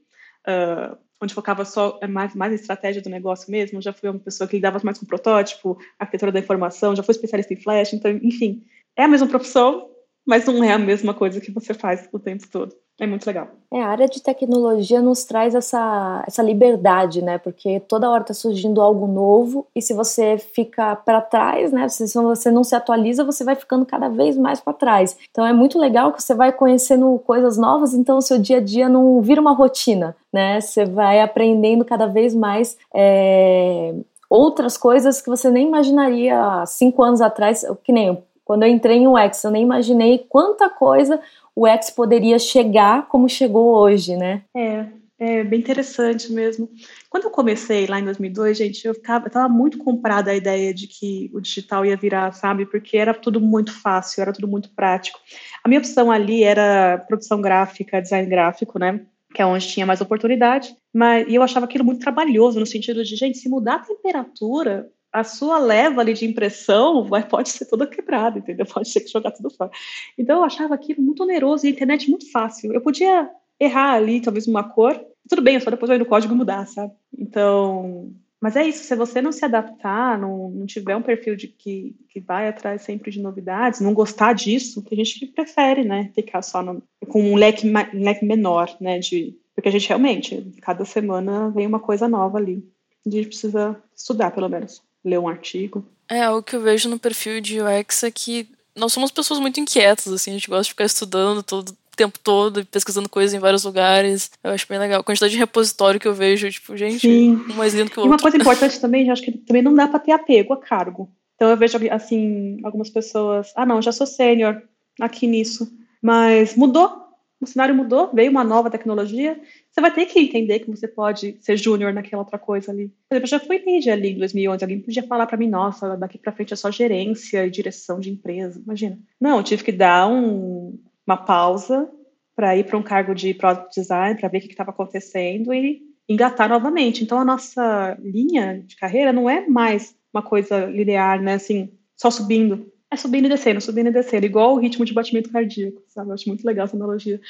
uh, onde focava só é mais, mais estratégia do negócio mesmo, já fui uma pessoa que lidava mais com protótipo, arquitetura da informação, já fui especialista em Flash, então, enfim, é a mesma profissão, mas não é a mesma coisa que você faz o tempo todo. É muito legal. É, a área de tecnologia nos traz essa, essa liberdade, né? Porque toda hora está surgindo algo novo e se você fica para trás, né? Se você não se atualiza, você vai ficando cada vez mais para trás. Então é muito legal que você vai conhecendo coisas novas, então o seu dia a dia não vira uma rotina, né? Você vai aprendendo cada vez mais. É, outras coisas que você nem imaginaria cinco anos atrás, que nem quando eu entrei em UX, eu nem imaginei quanta coisa o X poderia chegar como chegou hoje, né? É, é bem interessante mesmo. Quando eu comecei lá em 2002, gente, eu estava muito comprada a ideia de que o digital ia virar, sabe? Porque era tudo muito fácil, era tudo muito prático. A minha opção ali era produção gráfica, design gráfico, né? Que é onde tinha mais oportunidade. Mas, eu achava aquilo muito trabalhoso, no sentido de, gente, se mudar a temperatura, a sua leva ali de impressão vai, pode ser toda quebrada, entendeu? Pode ter que jogar tudo fora. Então eu achava aquilo muito oneroso e a internet muito fácil. Eu podia errar ali, talvez uma cor, tudo bem, eu só depois vai no código mudar, sabe? Então, mas é isso, se você não se adaptar, não, não tiver um perfil de que, que vai atrás sempre de novidades, não gostar disso, tem gente que prefere, né, ficar só no, com um leque, um leque menor, né, de, porque a gente realmente, cada semana vem uma coisa nova ali. A gente precisa estudar, pelo menos ler um artigo. É, o que eu vejo no perfil de UX é que nós somos pessoas muito inquietas, assim, a gente gosta de ficar estudando todo o tempo todo e pesquisando coisas em vários lugares. Eu acho bem legal. A quantidade de repositório que eu vejo, tipo, gente, Sim. um mais lindo que o outro. E uma coisa importante também, eu acho que também não dá para ter apego a cargo. Então eu vejo, assim, algumas pessoas, ah, não, já sou sênior aqui nisso. Mas mudou, o cenário mudou, veio uma nova tecnologia, você vai ter que entender que você pode ser júnior naquela outra coisa ali. Por exemplo, eu já fui lead ali em 2011, alguém podia falar para mim, nossa, daqui para frente é só gerência e direção de empresa, imagina. Não, eu tive que dar um, uma pausa para ir para um cargo de product design, para ver o que estava acontecendo e engatar novamente. Então, a nossa linha de carreira não é mais uma coisa linear, né, assim, só subindo é subindo e descendo, subindo e descendo, igual o ritmo de batimento cardíaco, sabe? Eu acho muito legal essa analogia.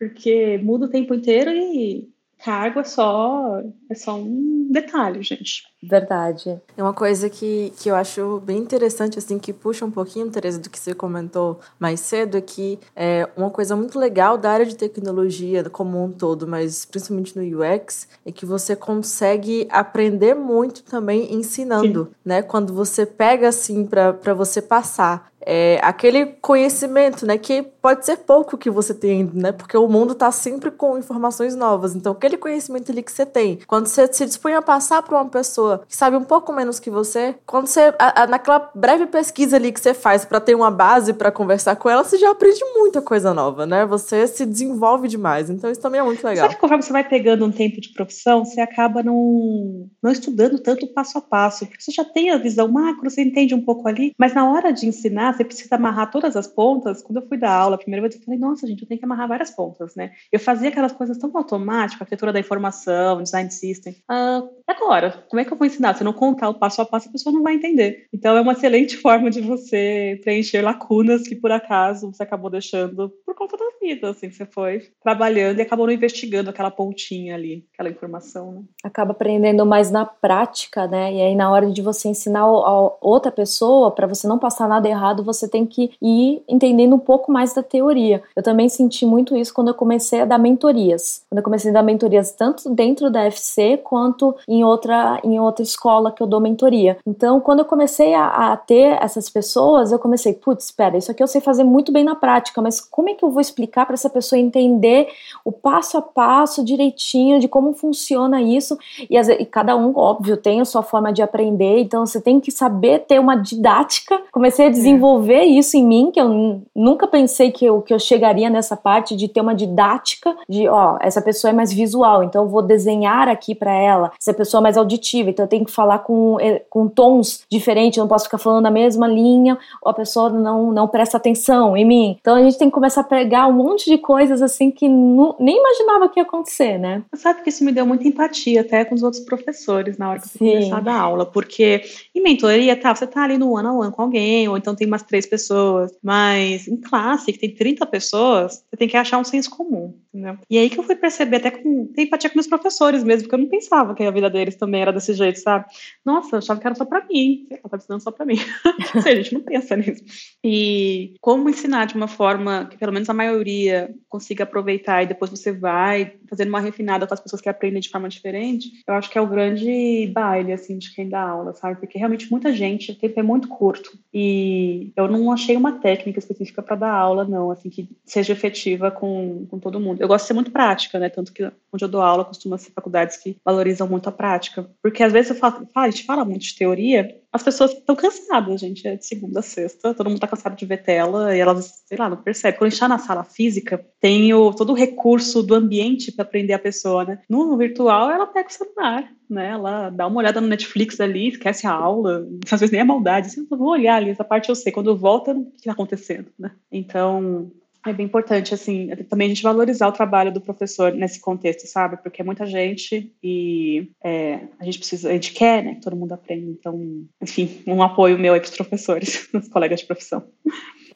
Porque muda o tempo inteiro e cargo é só, é só um detalhe, gente. Verdade. É uma coisa que, que eu acho bem interessante, assim, que puxa um pouquinho, Teresa, do que você comentou mais cedo, é que é uma coisa muito legal da área de tecnologia como um todo, mas principalmente no UX, é que você consegue aprender muito também ensinando, Sim. né? Quando você pega, assim, para você passar é, aquele conhecimento, né, que pode ser pouco que você tem, né, porque o mundo está sempre com informações novas. Então, aquele conhecimento ali que você tem, quando você se dispõe a passar para uma pessoa que sabe um pouco menos que você, quando você, a, a, naquela breve pesquisa ali que você faz para ter uma base para conversar com ela, você já aprende muita coisa nova, né? Você se desenvolve demais. Então, isso também é muito legal. Só que conforme você vai pegando um tempo de profissão, você acaba não, não estudando tanto passo a passo, porque você já tem a visão macro, você entende um pouco ali, mas na hora de ensinar, você precisa amarrar todas as pontas. Quando eu fui dar aula a primeira vez, eu falei, nossa, gente, eu tenho que amarrar várias pontas, né? Eu fazia aquelas coisas tão automáticas, arquitetura da informação, design system. Ah, agora, como é que eu vou ensinar? Se não contar o passo a passo, a pessoa não vai entender. Então, é uma excelente forma de você preencher lacunas que, por acaso, você acabou deixando por conta da vida, assim, você foi trabalhando e acabou não investigando aquela pontinha ali, aquela informação, né? Acaba aprendendo mais na prática, né? E aí, na hora de você ensinar a outra pessoa, para você não passar nada errado, você tem que ir entendendo um pouco mais da teoria. Eu também senti muito isso quando eu comecei a dar mentorias. Quando eu comecei a dar mentorias tanto dentro da FC quanto em, outra, em, outra escola que eu dou mentoria. Então, quando eu comecei a, a ter essas pessoas, eu comecei, putz, espera, isso aqui eu sei fazer muito bem na prática, mas como é que eu vou explicar para essa pessoa entender o passo a passo direitinho de como funciona isso? E, as, e cada um, óbvio, tem a sua forma de aprender, então você tem que saber ter uma didática. Comecei a desenvolver é. isso em mim, que eu nunca pensei que eu, que eu chegaria nessa parte de ter uma didática de, ó, essa pessoa é mais visual, então eu vou desenhar aqui para ela. Essa pessoa é mais auditiva, então eu tenho que falar com, eh, com tons diferentes, eu não posso ficar falando na mesma linha, ou a pessoa não, não presta atenção em mim. Então a gente tem que começar a pegar um monte de coisas assim que nem imaginava que ia acontecer, né? Sabe que isso me deu muita empatia até com os outros professores na hora que eu começar a dar aula, porque em mentoria, tá, você tá ali no one on one com alguém, ou então tem umas três pessoas, mas em classe, que tem 30 pessoas, você tem que achar um senso comum, entendeu? E aí que eu fui perceber até com ter empatia com meus professores mesmo, porque eu não pensava que a vida deles também era desse jeito, sabe? Nossa, eu achava que era só pra mim, ela tá ensinando só pra mim. a gente não pensa nisso. E como ensinar de uma forma que pelo menos a maioria consiga aproveitar e depois você vai fazendo uma refinada com as pessoas que aprendem de forma diferente, eu acho que é o grande baile, assim, de quem dá aula, sabe? Porque realmente muita gente, o tempo é muito curto e eu não achei uma técnica específica para dar aula, não, assim, que seja efetiva com, com todo mundo. Eu gosto de ser muito prática, né? Tanto que onde eu dou aula costuma ser faculdades que valorizam muito a prática. Porque às vezes eu falo, a gente fala muito de teoria, as pessoas estão cansadas, gente. É de segunda a sexta, todo mundo está cansado de ver tela e elas, sei lá, não percebem. Quando a gente está na sala física, tem o, todo o recurso do ambiente para aprender a pessoa, né? No virtual, ela pega o celular, né? Ela dá uma olhada no Netflix ali, esquece a aula, às vezes nem é maldade. Assim, eu vou olhar ali, essa parte eu sei. Quando volta, o que está acontecendo, né? Então, é bem importante, assim, também a gente valorizar o trabalho do professor nesse contexto, sabe? Porque é muita gente e é, a gente precisa, a gente quer, né, que todo mundo aprenda. Então, enfim, um apoio meu aí para os professores, os colegas de profissão.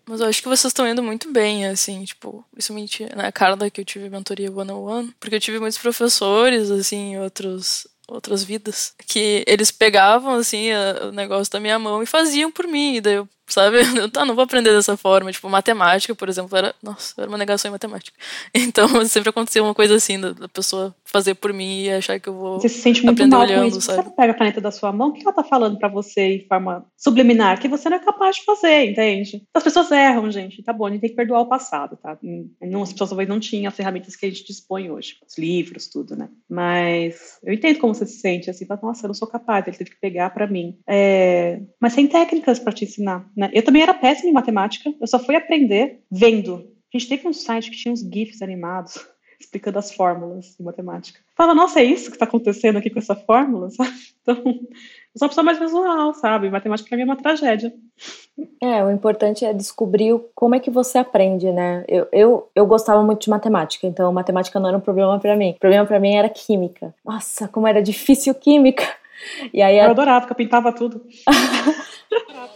Mas eu acho que vocês estão indo muito bem, assim, tipo, principalmente na Carla, que eu tive mentoria one-on-one, porque eu tive muitos professores, assim, outros outras vidas, que eles pegavam, assim, o negócio da minha mão e faziam por mim, e daí eu sabe? Eu tá, não vou aprender dessa forma. Tipo, matemática, por exemplo, era, nossa, era uma negação em matemática. Então, sempre acontecia uma coisa assim, da, da pessoa fazer por mim e achar que eu vou você se sente muito aprender mal olhando, com isso. sabe? Você pega a caneta da sua mão, o que ela tá falando para você de forma subliminar que você não é capaz de fazer, entende? As pessoas erram, gente. Tá bom, a gente tem que perdoar o passado, tá? Não, as pessoas talvez não tinham as ferramentas que a gente dispõe hoje, os livros, tudo, né? Mas eu entendo como você se sente, assim, nossa, eu não sou capaz, ele teve que pegar para mim. É... Mas tem técnicas para te ensinar. Né? Eu também era péssima em matemática, eu só fui aprender vendo. A gente teve um site que tinha uns GIFs animados explicando as fórmulas de matemática. Fala, nossa, é isso que está acontecendo aqui com essa fórmula? Sabe? Então, eu sou uma pessoa mais visual, sabe? Matemática para mim é uma tragédia. É, o importante é descobrir como é que você aprende, né? Eu, eu, eu gostava muito de matemática, então matemática não era um problema para mim. O problema para mim era química. Nossa, como era difícil química. E aí eu adorava, porque eu pintava tudo.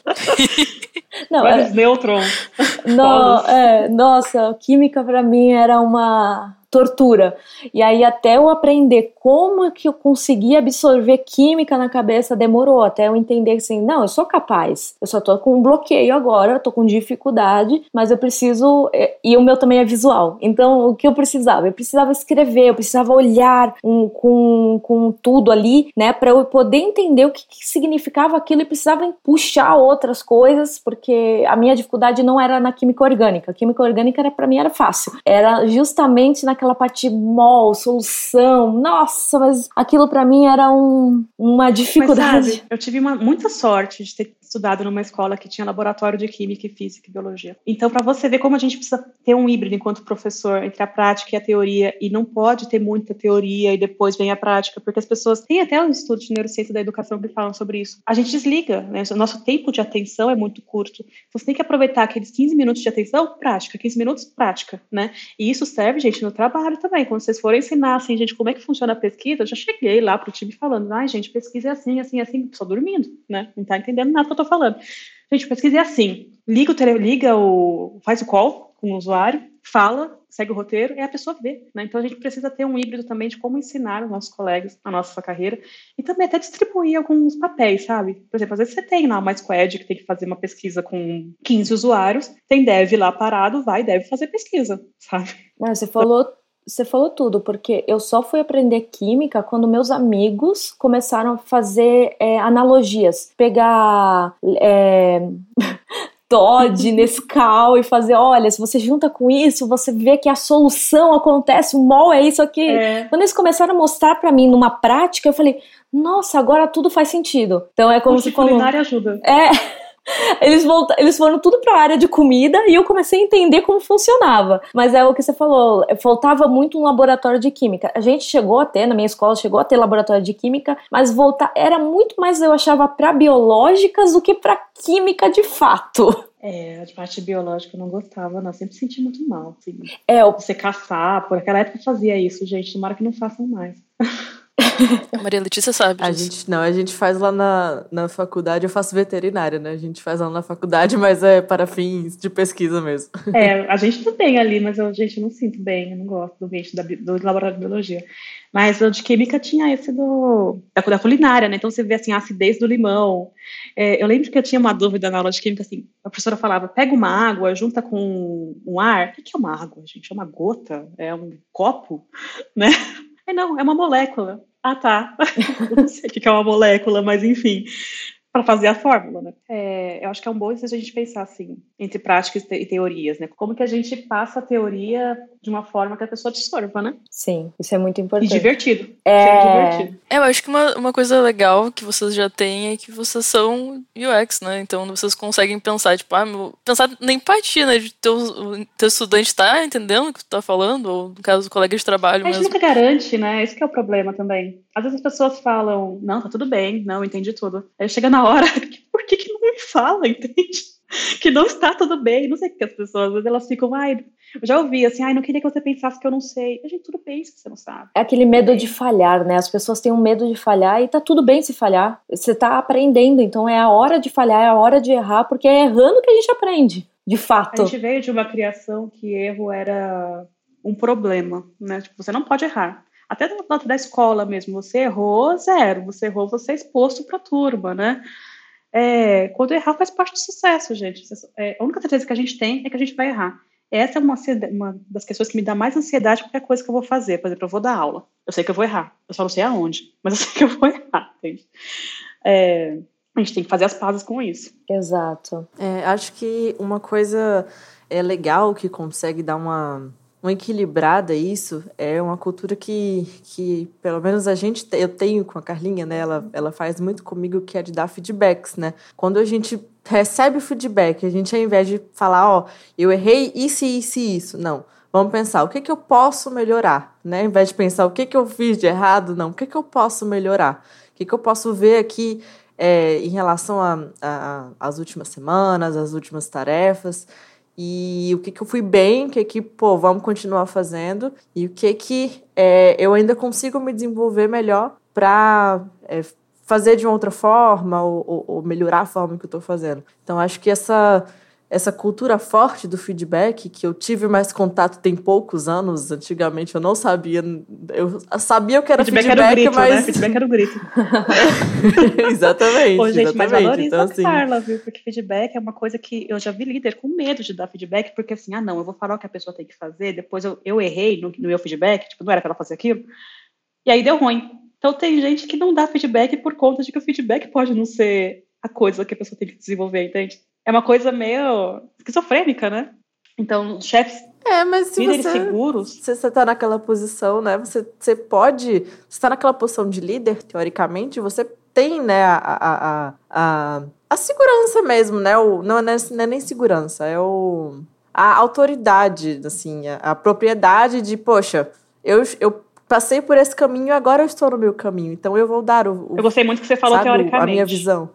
Não, Vários era... nêutrons. No, é, nossa, química para mim era uma tortura. E aí até eu aprender como que eu consegui absorver química na cabeça demorou, até eu entender assim, não, eu sou capaz. Eu só tô com um bloqueio agora, tô com dificuldade, mas eu preciso é, e o meu também é visual. Então, o que eu precisava? Eu precisava escrever, eu precisava olhar um, com, com tudo ali, né, para eu poder entender o que, que significava aquilo e precisava puxar outras coisas, porque a minha dificuldade não era na química orgânica. A química orgânica era para mim era fácil. Era justamente na aquela parte mol, solução. Nossa, mas aquilo para mim era um, uma dificuldade. Mas, sabe, eu tive uma, muita sorte de ter estudado numa escola que tinha laboratório de química e física e biologia. Então, para você ver como a gente precisa ter um híbrido enquanto professor entre a prática e a teoria, e não pode ter muita teoria e depois vem a prática, porque as pessoas têm até um estudo de neurociência da educação que falam sobre isso. A gente desliga, né? O nosso tempo de atenção é muito curto. Você tem que aproveitar aqueles 15 minutos de atenção, prática, 15 minutos, prática, né? E isso serve, gente, no trabalho também. Quando vocês forem ensinar, assim, gente, como é que funciona a pesquisa, eu já cheguei lá pro time falando, ai, gente, pesquisa é assim, assim, assim, só dormindo, né? Não tá entendendo nada tô falando. Gente, pesquise assim. Liga o, tele, liga o. faz o call com o usuário, fala, segue o roteiro e a pessoa vê. Né? Então a gente precisa ter um híbrido também de como ensinar os nossos colegas a nossa carreira e também até distribuir alguns papéis, sabe? Por exemplo, às vezes você tem lá uma squad que tem que fazer uma pesquisa com 15 usuários, tem dev lá parado, vai, deve fazer pesquisa, sabe? Você falou Você falou tudo, porque eu só fui aprender química quando meus amigos começaram a fazer é, analogias. Pegar. É... Todd, Nescau e fazer, olha, se você junta com isso, você vê que a solução acontece, o mol é isso aqui. É. Quando eles começaram a mostrar para mim numa prática, eu falei, nossa, agora tudo faz sentido. Então é como se falou. ajuda. É. Eles, volta, eles foram tudo para a área de comida e eu comecei a entender como funcionava. Mas é o que você falou, faltava muito um laboratório de química. A gente chegou a ter, na minha escola, chegou a ter laboratório de química, mas voltar era muito mais, eu achava, para biológicas do que para química de fato. É, a parte biológica eu não gostava, não. Eu sempre senti muito mal. Assim. É, eu... Você caçar, por aquela época fazia isso, gente. Tomara que não façam mais. A Maria Letícia sabe disso. A gente, não, a gente faz lá na, na faculdade, eu faço veterinária, né? A gente faz lá na faculdade, mas é para fins de pesquisa mesmo. É, a gente também ali, mas eu, gente, não sinto bem, eu não gosto do ambiente da, do laboratório de biologia. Mas o de química tinha esse do, da, da culinária, né? Então você vê assim, a acidez do limão. É, eu lembro que eu tinha uma dúvida na aula de química, assim, a professora falava, pega uma água, junta com um ar. O que é uma água, gente? É uma gota? É um copo? Né? É não, é uma molécula. Ah, tá. não sei o que é uma molécula, mas enfim para fazer a fórmula, né? É, eu acho que é um bom exercício a gente pensar assim entre práticas e teorias, né? Como que a gente passa a teoria de uma forma que a pessoa absorva, né? Sim, isso é muito importante. E divertido. É... divertido. É, eu acho que uma, uma coisa legal que vocês já têm é que vocês são UX, né? Então vocês conseguem pensar, tipo, ah, meu, pensar na empatia, né? De teu, teu estudante tá entendendo o que tu tá falando, ou no caso, o colega de trabalho. A gente nunca garante, né? Esse é o problema também. Às vezes as pessoas falam, não, tá tudo bem, não, entendi tudo. Aí chega na hora, por que, que não me fala, entende? Que não está tudo bem. Não sei o que as pessoas, às vezes elas ficam, ai, eu já ouvi assim, ai, não queria que você pensasse que eu não sei. A gente, tudo bem se você não sabe. É aquele medo de falhar, né? As pessoas têm um medo de falhar e tá tudo bem se falhar. Você tá aprendendo, então é a hora de falhar, é a hora de errar, porque é errando que a gente aprende, de fato. A gente veio de uma criação que erro era um problema, né? Tipo, você não pode errar até da, da escola mesmo, você errou, zero, você errou, você é exposto para a turma, né? É, quando errar faz parte do sucesso, gente. É, a única certeza que a gente tem é que a gente vai errar. Essa é uma, uma, das questões que me dá mais ansiedade qualquer coisa que eu vou fazer. Por exemplo, eu vou dar aula. Eu sei que eu vou errar. Eu só não sei aonde, mas eu sei que eu vou errar, entende? É, a gente tem que fazer as pazes com isso. Exato. É, acho que uma coisa é legal que consegue dar uma uma equilibrada isso é uma cultura que, que pelo menos a gente eu tenho com a Carlinha né ela, ela faz muito comigo que é de dar feedbacks né. Quando a gente recebe o feedback a gente ao invés de falar ó eu errei isso isso isso não. Vamos pensar o que que eu posso melhorar né? Ao invés de pensar o que que eu fiz de errado não. O que que eu posso melhorar? O que que eu posso ver aqui é, em relação às últimas semanas as últimas tarefas e o que, que eu fui bem, o que que, pô, vamos continuar fazendo e o que que é, eu ainda consigo me desenvolver melhor para é, fazer de uma outra forma ou, ou, ou melhorar a forma que eu estou fazendo. Então, acho que essa essa cultura forte do feedback, que eu tive mais contato tem poucos anos, antigamente eu não sabia, eu sabia o que era feedback, feedback era grito, mas... né? Feedback era o grito. exatamente, Ô, gente, exatamente. mas valoriza então, assim... a Carla, viu? Porque feedback é uma coisa que eu já vi líder com medo de dar feedback, porque assim, ah não, eu vou falar o que a pessoa tem que fazer, depois eu, eu errei no, no meu feedback, tipo, não era para ela fazer aquilo, e aí deu ruim. Então tem gente que não dá feedback por conta de que o feedback pode não ser a coisa que a pessoa tem que desenvolver, entende? É uma coisa meio esquizofrênica, né? Então, chefes é, mas se líderes você, seguros. Se você está naquela posição, né? Você, você pode. Você está naquela posição de líder, teoricamente, você tem, né, a, a, a, a, segurança mesmo, né? O, não, é, não é nem segurança, é o. A autoridade, assim, a, a propriedade de, poxa, eu, eu passei por esse caminho e agora eu estou no meu caminho. Então eu vou dar o. o eu gostei muito que você falou sabe, teoricamente. A minha visão.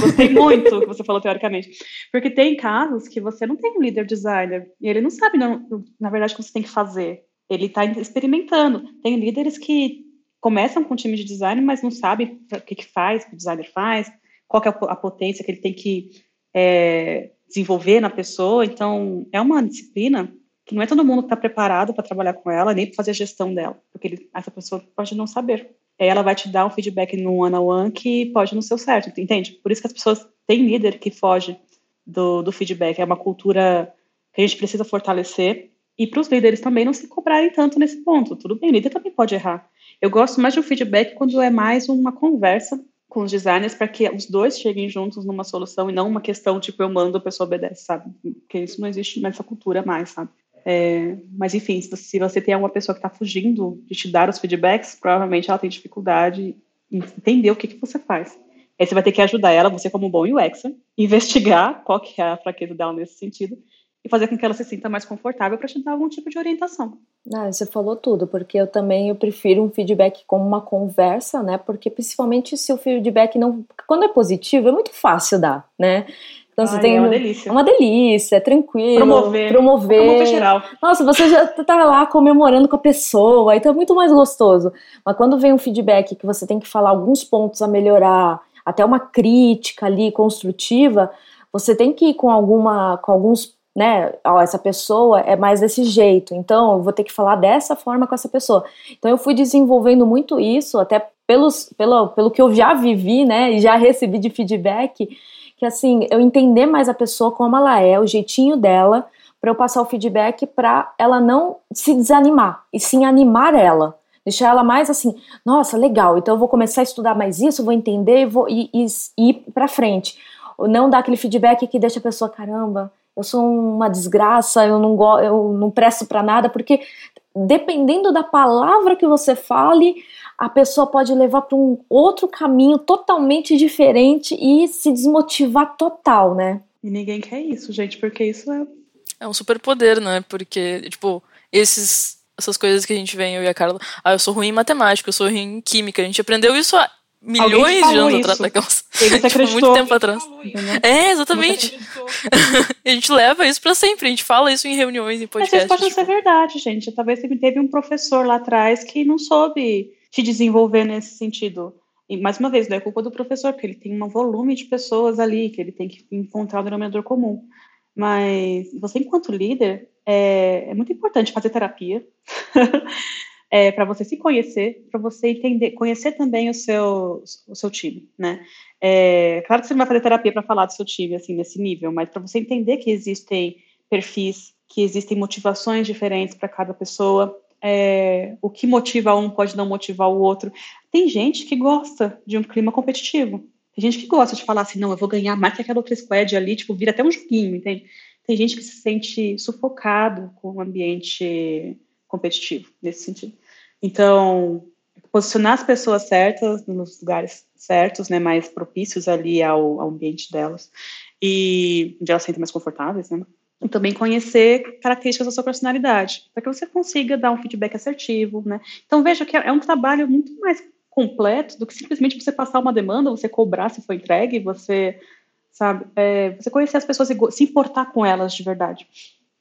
Gostei muito que você falou teoricamente. Porque tem casos que você não tem um líder designer e ele não sabe, não, na verdade, o que você tem que fazer. Ele está experimentando. Tem líderes que começam com um time de design, mas não sabem o que, que faz, o que o designer faz, qual é a potência que ele tem que é, desenvolver na pessoa. Então, é uma disciplina que não é todo mundo que está preparado para trabalhar com ela, nem para fazer a gestão dela, porque ele, essa pessoa pode não saber ela vai te dar um feedback no one-on-one -on -one que pode não ser certo, entende? Por isso que as pessoas têm líder que foge do, do feedback. É uma cultura que a gente precisa fortalecer. E para os líderes também não se cobrarem tanto nesse ponto. Tudo bem, o líder também pode errar. Eu gosto mais de um feedback quando é mais uma conversa com os designers para que os dois cheguem juntos numa solução e não uma questão tipo eu mando, a pessoa obedece, sabe? Porque isso não existe nessa cultura mais, sabe? É, mas enfim, se você tem uma pessoa que está fugindo de te dar os feedbacks, provavelmente ela tem dificuldade em entender o que, que você faz. Aí você vai ter que ajudar ela, você como um bom UX, investigar qual que é a fraqueza dela nesse sentido e fazer com que ela se sinta mais confortável para te dar algum tipo de orientação. Ah, você falou tudo, porque eu também eu prefiro um feedback como uma conversa, né? Porque principalmente se o feedback não, quando é positivo, é muito fácil dar, né? Então você tem é uma delícia. É uma delícia, é tranquilo. Promover. Promover. Promover geral. Nossa, você já tá lá comemorando com a pessoa, então é muito mais gostoso. Mas quando vem um feedback que você tem que falar alguns pontos a melhorar, até uma crítica ali construtiva, você tem que ir com alguma com alguns né, ó, essa pessoa é mais desse jeito, então eu vou ter que falar dessa forma com essa pessoa. Então eu fui desenvolvendo muito isso, até pelos, pelo, pelo que eu já vivi, né, e já recebi de feedback, que assim, eu entender mais a pessoa como ela é, o jeitinho dela, para eu passar o feedback para ela não se desanimar, e sim animar ela. Deixar ela mais assim, nossa, legal, então eu vou começar a estudar mais isso, vou entender vou e, e, e ir para frente. Não dar aquele feedback que deixa a pessoa, caramba, eu sou uma desgraça, eu não, go eu não presto para nada, porque dependendo da palavra que você fale, a pessoa pode levar para um outro caminho totalmente diferente e se desmotivar total, né? E ninguém quer isso, gente, porque isso é. É um superpoder, né? Porque, tipo, esses, essas coisas que a gente vê, eu e a Carla, ah, eu sou ruim em matemática, eu sou ruim em química. A gente aprendeu isso há milhões de anos atrás. Daquelas, tipo, muito tempo atrás. É, exatamente. a gente leva isso para sempre, a gente fala isso em reuniões, em podcasts. Mas isso pode tipo... ser verdade, gente. Talvez teve um professor lá atrás que não soube te desenvolver nesse sentido. E, mais uma vez, não é culpa do professor, porque ele tem um volume de pessoas ali que ele tem que encontrar o denominador comum. Mas você, enquanto líder, é, é muito importante fazer terapia. é, para você se conhecer, para você entender, conhecer também o seu, o seu time, né? É, claro que você não vai fazer terapia para falar do seu time, assim, nesse nível, mas para você entender que existem perfis, que existem motivações diferentes para cada pessoa, é, o que motiva um pode não motivar o outro. Tem gente que gosta de um clima competitivo. Tem gente que gosta de falar assim, não, eu vou ganhar mais que aquela outra squad ali, tipo, vira até um joguinho, entende? Tem gente que se sente sufocado com o ambiente competitivo nesse sentido. Então, posicionar as pessoas certas nos lugares certos, né, mais propícios ali ao, ao ambiente delas e onde elas se sentem mais confortáveis, né? E também conhecer características da sua personalidade, para que você consiga dar um feedback assertivo, né? Então veja que é um trabalho muito mais completo do que simplesmente você passar uma demanda, você cobrar se foi entregue, você sabe, é, você conhecer as pessoas e se importar com elas de verdade,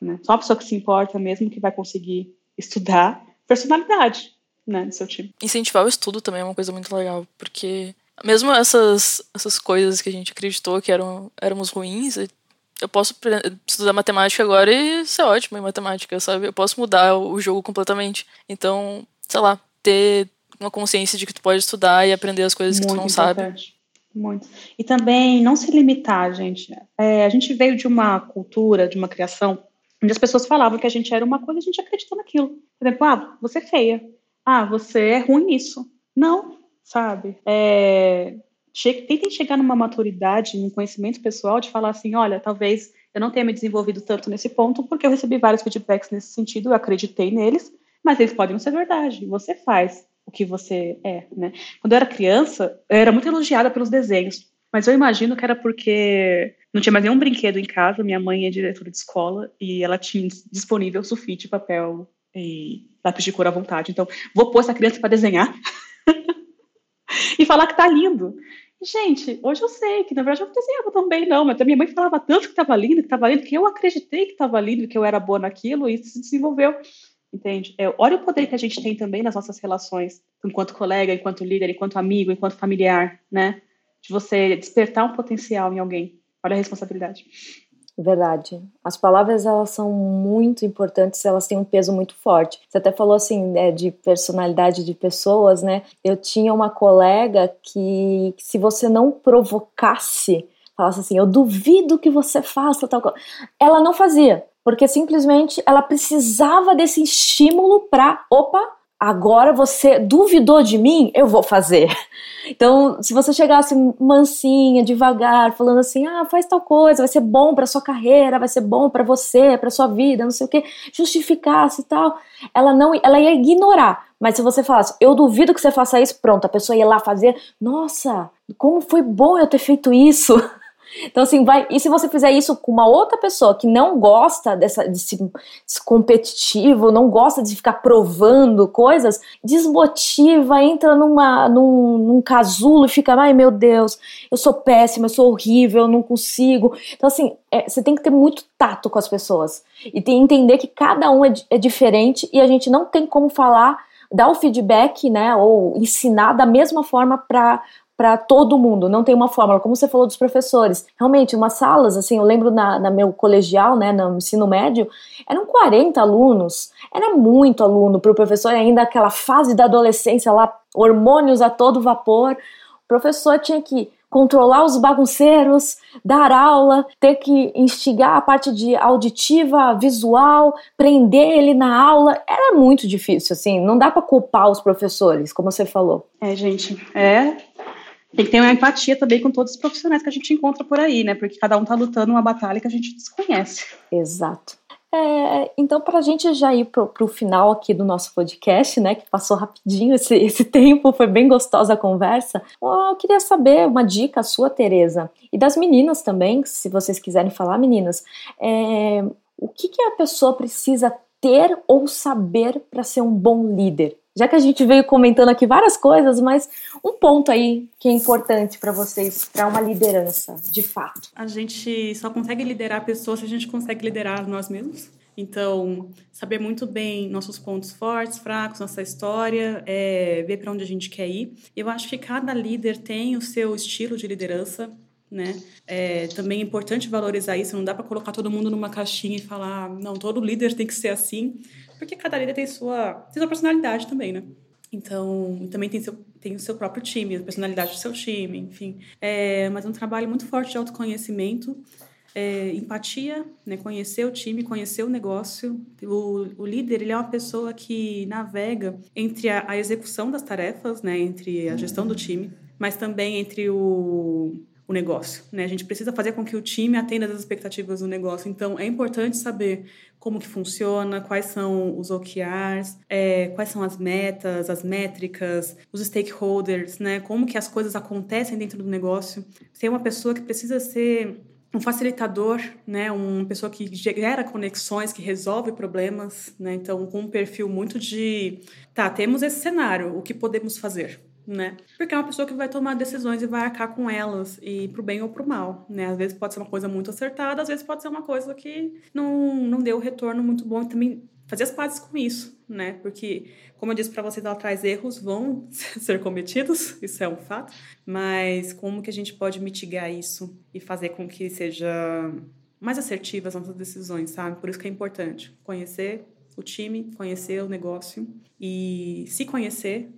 né? Só uma pessoa que se importa mesmo que vai conseguir estudar personalidade, né, do seu time. Incentivar o estudo também é uma coisa muito legal, porque mesmo essas, essas coisas que a gente acreditou que eram éramos ruins, eu posso estudar matemática agora e ser ótimo em matemática, sabe? Eu posso mudar o jogo completamente. Então, sei lá, ter uma consciência de que tu pode estudar e aprender as coisas muito que tu não importante. sabe. Muito. E também não se limitar, gente. É, a gente veio de uma cultura, de uma criação onde as pessoas falavam que a gente era uma coisa, a gente acreditou naquilo. Por exemplo, ah, você é feia. Ah, você é ruim nisso. Não, sabe? É, che tentem chegar numa maturidade, num conhecimento pessoal de falar assim, olha, talvez eu não tenha me desenvolvido tanto nesse ponto, porque eu recebi vários feedbacks nesse sentido, eu acreditei neles, mas eles podem não ser verdade. Você faz o que você é, né? Quando eu era criança, eu era muito elogiada pelos desenhos, mas eu imagino que era porque não tinha mais nenhum brinquedo em casa. Minha mãe é diretora de escola e ela tinha disponível sulfite, papel e lápis de cor à vontade. Então, vou pôr essa criança para desenhar e falar que tá lindo. Gente, hoje eu sei que na verdade eu não desenhava tão bem, não, mas a minha mãe falava tanto que estava lindo, que estava lindo, que eu acreditei que estava lindo, que eu era boa naquilo e se desenvolveu. Entende? É, olha o poder que a gente tem também nas nossas relações, enquanto colega, enquanto líder, enquanto amigo, enquanto familiar, né? De você despertar um potencial em alguém. Olha a responsabilidade. Verdade. As palavras elas são muito importantes, elas têm um peso muito forte. Você até falou assim né, de personalidade de pessoas, né? Eu tinha uma colega que, se você não provocasse, falasse assim, eu duvido que você faça tal coisa, ela não fazia. porque simplesmente ela precisava desse estímulo para, opa, agora você duvidou de mim, eu vou fazer. Então, se você chegasse mansinha, devagar, falando assim: "Ah, faz tal coisa, vai ser bom para sua carreira, vai ser bom para você, para sua vida, não sei o quê", justificasse e tal, ela não ela ia ignorar. Mas se você falasse: "Eu duvido que você faça isso", pronto, a pessoa ia lá fazer: "Nossa, como foi bom eu ter feito isso". Então, assim, vai. E se você fizer isso com uma outra pessoa que não gosta dessa, desse, desse competitivo, não gosta de ficar provando coisas, desmotiva, entra numa, num, num casulo e fica, ai meu Deus, eu sou péssima, eu sou horrível, eu não consigo. Então, assim, é, você tem que ter muito tato com as pessoas e tem, entender que cada um é, é diferente e a gente não tem como falar dar o feedback, né, ou ensinar da mesma forma para para todo mundo, não tem uma fórmula, como você falou dos professores. Realmente, umas salas, assim, eu lembro na, na meu colegial, né, no ensino médio, eram 40 alunos, era muito aluno para o professor, ainda aquela fase da adolescência lá, hormônios a todo vapor. O professor tinha que controlar os bagunceiros, dar aula, ter que instigar a parte de auditiva, visual, prender ele na aula, era muito difícil, assim, não dá para culpar os professores, como você falou. É, gente, é tem que ter uma empatia também com todos os profissionais que a gente encontra por aí, né? Porque cada um tá lutando uma batalha que a gente desconhece. Exato. É, então, para a gente já ir para o final aqui do nosso podcast, né, que passou rapidinho esse, esse tempo, foi bem gostosa a conversa, eu queria saber uma dica sua, Tereza, e das meninas também, se vocês quiserem falar, meninas, é, o que, que a pessoa precisa ter ou saber para ser um bom líder? Já que a gente veio comentando aqui várias coisas, mas um ponto aí que é importante para vocês, para uma liderança, de fato. A gente só consegue liderar pessoas se a gente consegue liderar nós mesmos. Então, saber muito bem nossos pontos fortes, fracos, nossa história, é, ver para onde a gente quer ir. Eu acho que cada líder tem o seu estilo de liderança, né? É também é importante valorizar isso. Não dá para colocar todo mundo numa caixinha e falar, não, todo líder tem que ser assim. Porque cada líder tem sua, tem sua personalidade também, né? Então, também tem, seu, tem o seu próprio time, a personalidade do seu time, enfim. É, mas é um trabalho muito forte de autoconhecimento, é, empatia, né? conhecer o time, conhecer o negócio. O, o líder, ele é uma pessoa que navega entre a, a execução das tarefas, né? entre a gestão do time, mas também entre o o negócio, né? A gente precisa fazer com que o time atenda às expectativas do negócio. Então, é importante saber como que funciona, quais são os OKRs, é, quais são as metas, as métricas, os stakeholders, né? Como que as coisas acontecem dentro do negócio. Ser uma pessoa que precisa ser um facilitador, né, uma pessoa que gera conexões, que resolve problemas, né, então com um perfil muito de, tá, temos esse cenário, o que podemos fazer, né? Porque é uma pessoa que vai tomar decisões e vai arcar com elas, e pro bem ou pro mal, né? Às vezes pode ser uma coisa muito acertada, às vezes pode ser uma coisa que não, não deu retorno muito bom e também fazer as pazes com isso, né? Porque, como eu disse para vocês lá atrás, erros vão ser cometidos, isso é um fato, mas como que a gente pode mitigar isso e fazer com que seja mais assertivas as nossas decisões, sabe? Por isso que é importante conhecer o time, conhecer o negócio e se conhecer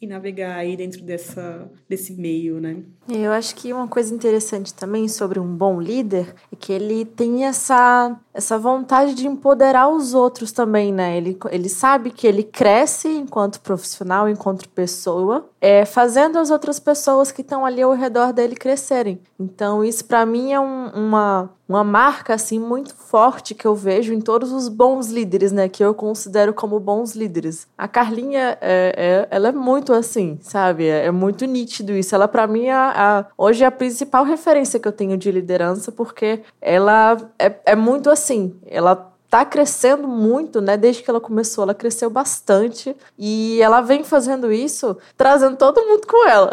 e navegar aí dentro dessa, desse meio, né? Eu acho que uma coisa interessante também sobre um bom líder é que ele tem essa, essa vontade de empoderar os outros também, né? Ele, ele sabe que ele cresce enquanto profissional, enquanto pessoa, é, fazendo as outras pessoas que estão ali ao redor dele crescerem. Então, isso para mim é um, uma, uma marca assim muito forte que eu vejo em todos os bons líderes, né? Que eu considero como bons líderes. A Carlinha, é, é ela é muito assim, sabe? É, é muito nítido isso. Ela para mim é hoje é a principal referência que eu tenho de liderança porque ela é, é muito assim. Ela tá crescendo muito, né? Desde que ela começou, ela cresceu bastante e ela vem fazendo isso, trazendo todo mundo com ela.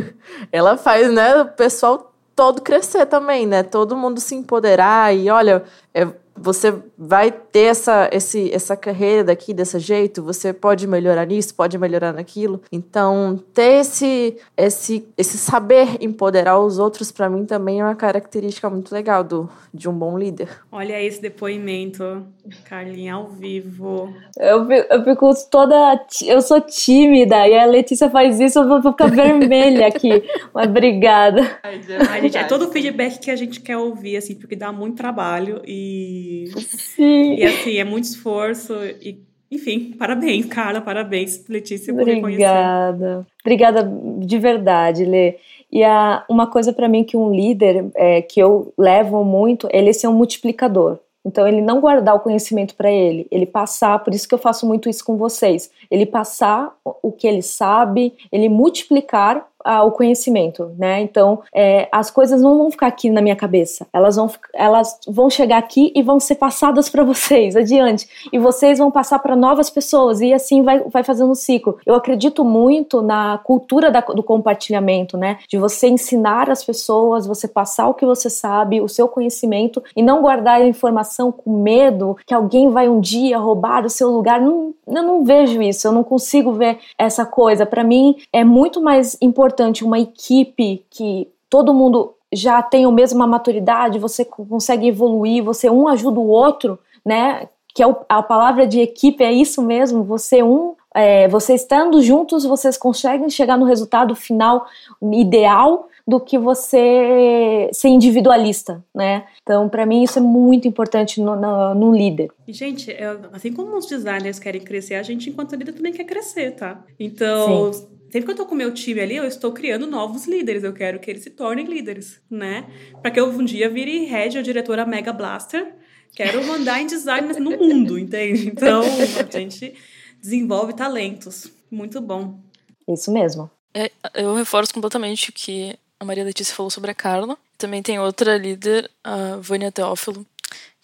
ela faz, né, o pessoal todo crescer também, né? Todo mundo se empoderar e olha, é, você vai ter essa, esse, essa carreira daqui desse jeito, você pode melhorar nisso, pode melhorar naquilo. Então, ter esse, esse, esse saber empoderar os outros, para mim, também é uma característica muito legal do, de um bom líder. Olha esse depoimento, Carlinha, ao vivo. Eu, eu fico toda. Eu sou tímida, e a Letícia faz isso, eu vou ficar vermelha aqui. Mas obrigada. Ai, gente, é todo o feedback que a gente quer ouvir, assim, porque dá muito trabalho e E, Sim. e assim, é muito esforço e enfim, parabéns, Carla, parabéns, Letícia, por Obrigada. Obrigada de verdade, Lê. E a, uma coisa para mim que um líder, é, que eu levo muito, é ele ser um multiplicador. Então, ele não guardar o conhecimento para ele, ele passar, por isso que eu faço muito isso com vocês, ele passar o que ele sabe, ele multiplicar o conhecimento, né? Então, é, as coisas não vão ficar aqui na minha cabeça, elas vão, elas vão chegar aqui e vão ser passadas para vocês adiante, e vocês vão passar para novas pessoas, e assim vai, vai fazendo um ciclo. Eu acredito muito na cultura da, do compartilhamento, né? De você ensinar as pessoas, você passar o que você sabe, o seu conhecimento, e não guardar a informação com medo que alguém vai um dia roubar o seu lugar. Não, eu não vejo isso, eu não consigo ver essa coisa. Para mim, é muito mais importante importante uma equipe que todo mundo já tem a mesma maturidade, você consegue evoluir, você um ajuda o outro, né? Que é a palavra de equipe é isso mesmo. Você um, é, você estando juntos, vocês conseguem chegar no resultado final ideal do que você ser individualista, né? Então, para mim, isso é muito importante no, no, no líder. E, gente, assim como os designers querem crescer, a gente, enquanto líder, também quer crescer, tá? Então, Sim sempre que eu tô com o meu time ali, eu estou criando novos líderes. Eu quero que eles se tornem líderes, né? Para que eu um dia vire head ou diretora Mega Blaster. Quero mandar em design no mundo, entende? Então, a gente desenvolve talentos. Muito bom. Isso mesmo. É, eu reforço completamente o que a Maria Letícia falou sobre a Carla. Também tem outra líder, a Vânia Teófilo,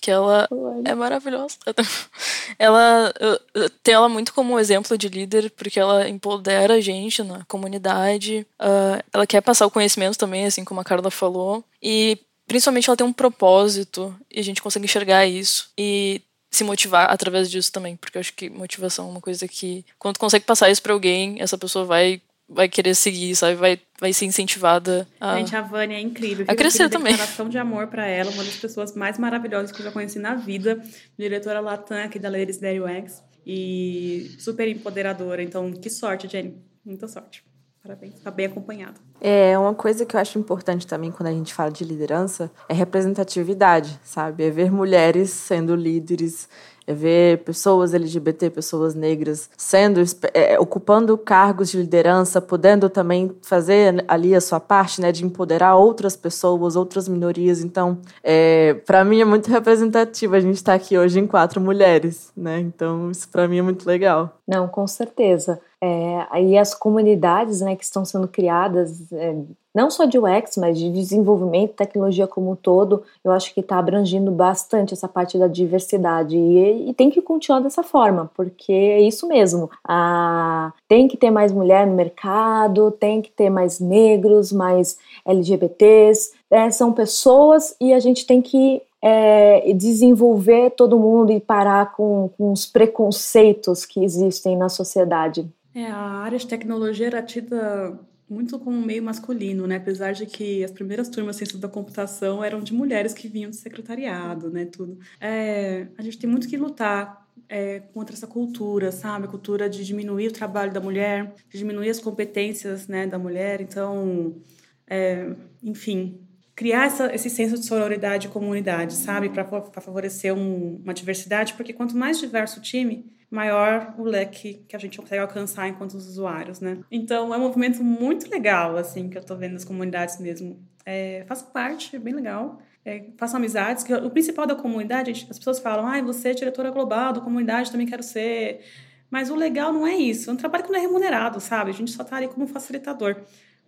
que ela é maravilhosa. Ela tem ela muito como exemplo de líder porque ela empodera a gente na comunidade. Uh, ela quer passar o conhecimento também, assim como a Carla falou. E principalmente ela tem um propósito e a gente consegue enxergar isso e se motivar através disso também, porque eu acho que motivação é uma coisa que quando tu consegue passar isso para alguém, essa pessoa vai vai querer seguir, sabe? Vai, vai ser incentivada a. Gente, a Vânia é incrível. A crescer também. declaração de amor para ela, uma das pessoas mais maravilhosas que eu já conheci na vida. Diretora Latam aqui da Ladies Dairy Wax. E super empoderadora. Então, que sorte, Jenny. Muita sorte. Parabéns, tá bem acompanhado. É, uma coisa que eu acho importante também quando a gente fala de liderança é representatividade, sabe? É ver mulheres sendo líderes é ver pessoas LGBT, pessoas negras sendo é, ocupando cargos de liderança, podendo também fazer ali a sua parte, né, de empoderar outras pessoas, outras minorias. Então, é, para mim é muito representativo a gente estar tá aqui hoje em quatro mulheres, né? Então, isso para mim é muito legal. Não, com certeza. É, aí as comunidades né, que estão sendo criadas, é, não só de UX, mas de desenvolvimento, tecnologia como um todo, eu acho que está abrangindo bastante essa parte da diversidade e, e, tem que continuar dessa forma, porque é isso mesmo. Tem que ter mais mulher no mercado, tem que ter mais negros, mais LGBTs, é, são pessoas e a gente tem que é, desenvolver todo mundo e parar com, com os preconceitos que existem na sociedade. É, a área de tecnologia era tida muito como meio masculino, né? Apesar de que as primeiras turmas de ciência da computação eram de mulheres que vinham do secretariado, né? Tudo. É, a gente tem muito que lutar é, contra essa cultura, sabe? A cultura de diminuir o trabalho da mulher, de diminuir as competências, né, da mulher. Então, é, enfim, criar essa, esse senso de sororidade e comunidade, sabe? Para favorecer um, uma diversidade, porque quanto mais diverso o time, maior o leque que a gente consegue alcançar enquanto usuários, né? Então é um movimento muito legal, assim, que eu tô vendo nas comunidades mesmo. É, faço parte, é bem legal. É, faço amizades, que o principal da comunidade, as pessoas falam, ah, você é diretora global da comunidade, também quero ser. Mas o legal não é isso, é um trabalho que não é remunerado, sabe? A gente só tá ali como facilitador.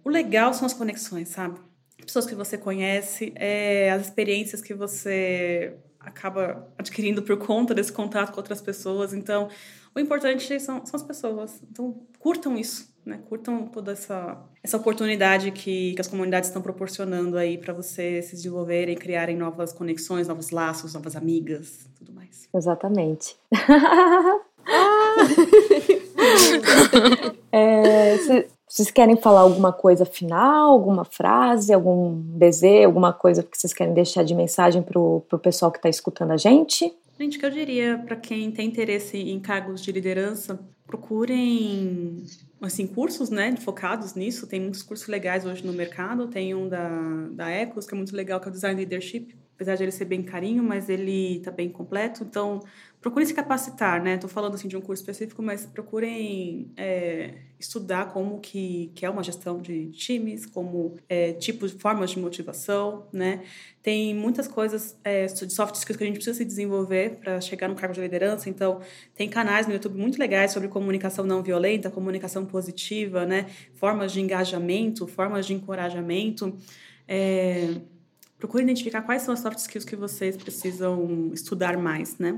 O legal são as conexões, sabe? Pessoas que você conhece, é, as experiências que você acaba adquirindo por conta desse contato com outras pessoas. Então, o importante são, são as pessoas. Então, curtam isso, né? Curtam toda essa, essa oportunidade que, que as comunidades estão proporcionando aí para você se desenvolverem, criarem novas conexões, novos laços, novas amigas, tudo mais. Exatamente. é, se, vocês querem falar alguma coisa final, alguma frase, algum desejo, alguma coisa que vocês querem deixar de mensagem para o pessoal que está escutando a gente? Gente, que eu diria para quem tem interesse em cargos de liderança, procurem assim cursos, né, focados nisso. Tem muitos cursos legais hoje no mercado. Tem um da da Ecos que é muito legal, que é o Design Leadership. apesar de ele ser bem carinho, mas ele está bem completo. Então, procurem se capacitar, né? Estou falando assim de um curso específico, mas procurem é, estudar como que, que é uma gestão de times, como é, tipos, formas de motivação, né? Tem muitas coisas é, de soft skills que a gente precisa se desenvolver para chegar no cargo de liderança. Então, tem canais no YouTube muito legais sobre comunicação não violenta, comunicação positiva, né? Formas de engajamento, formas de encorajamento. É, procure identificar quais são as soft skills que vocês precisam estudar mais, né?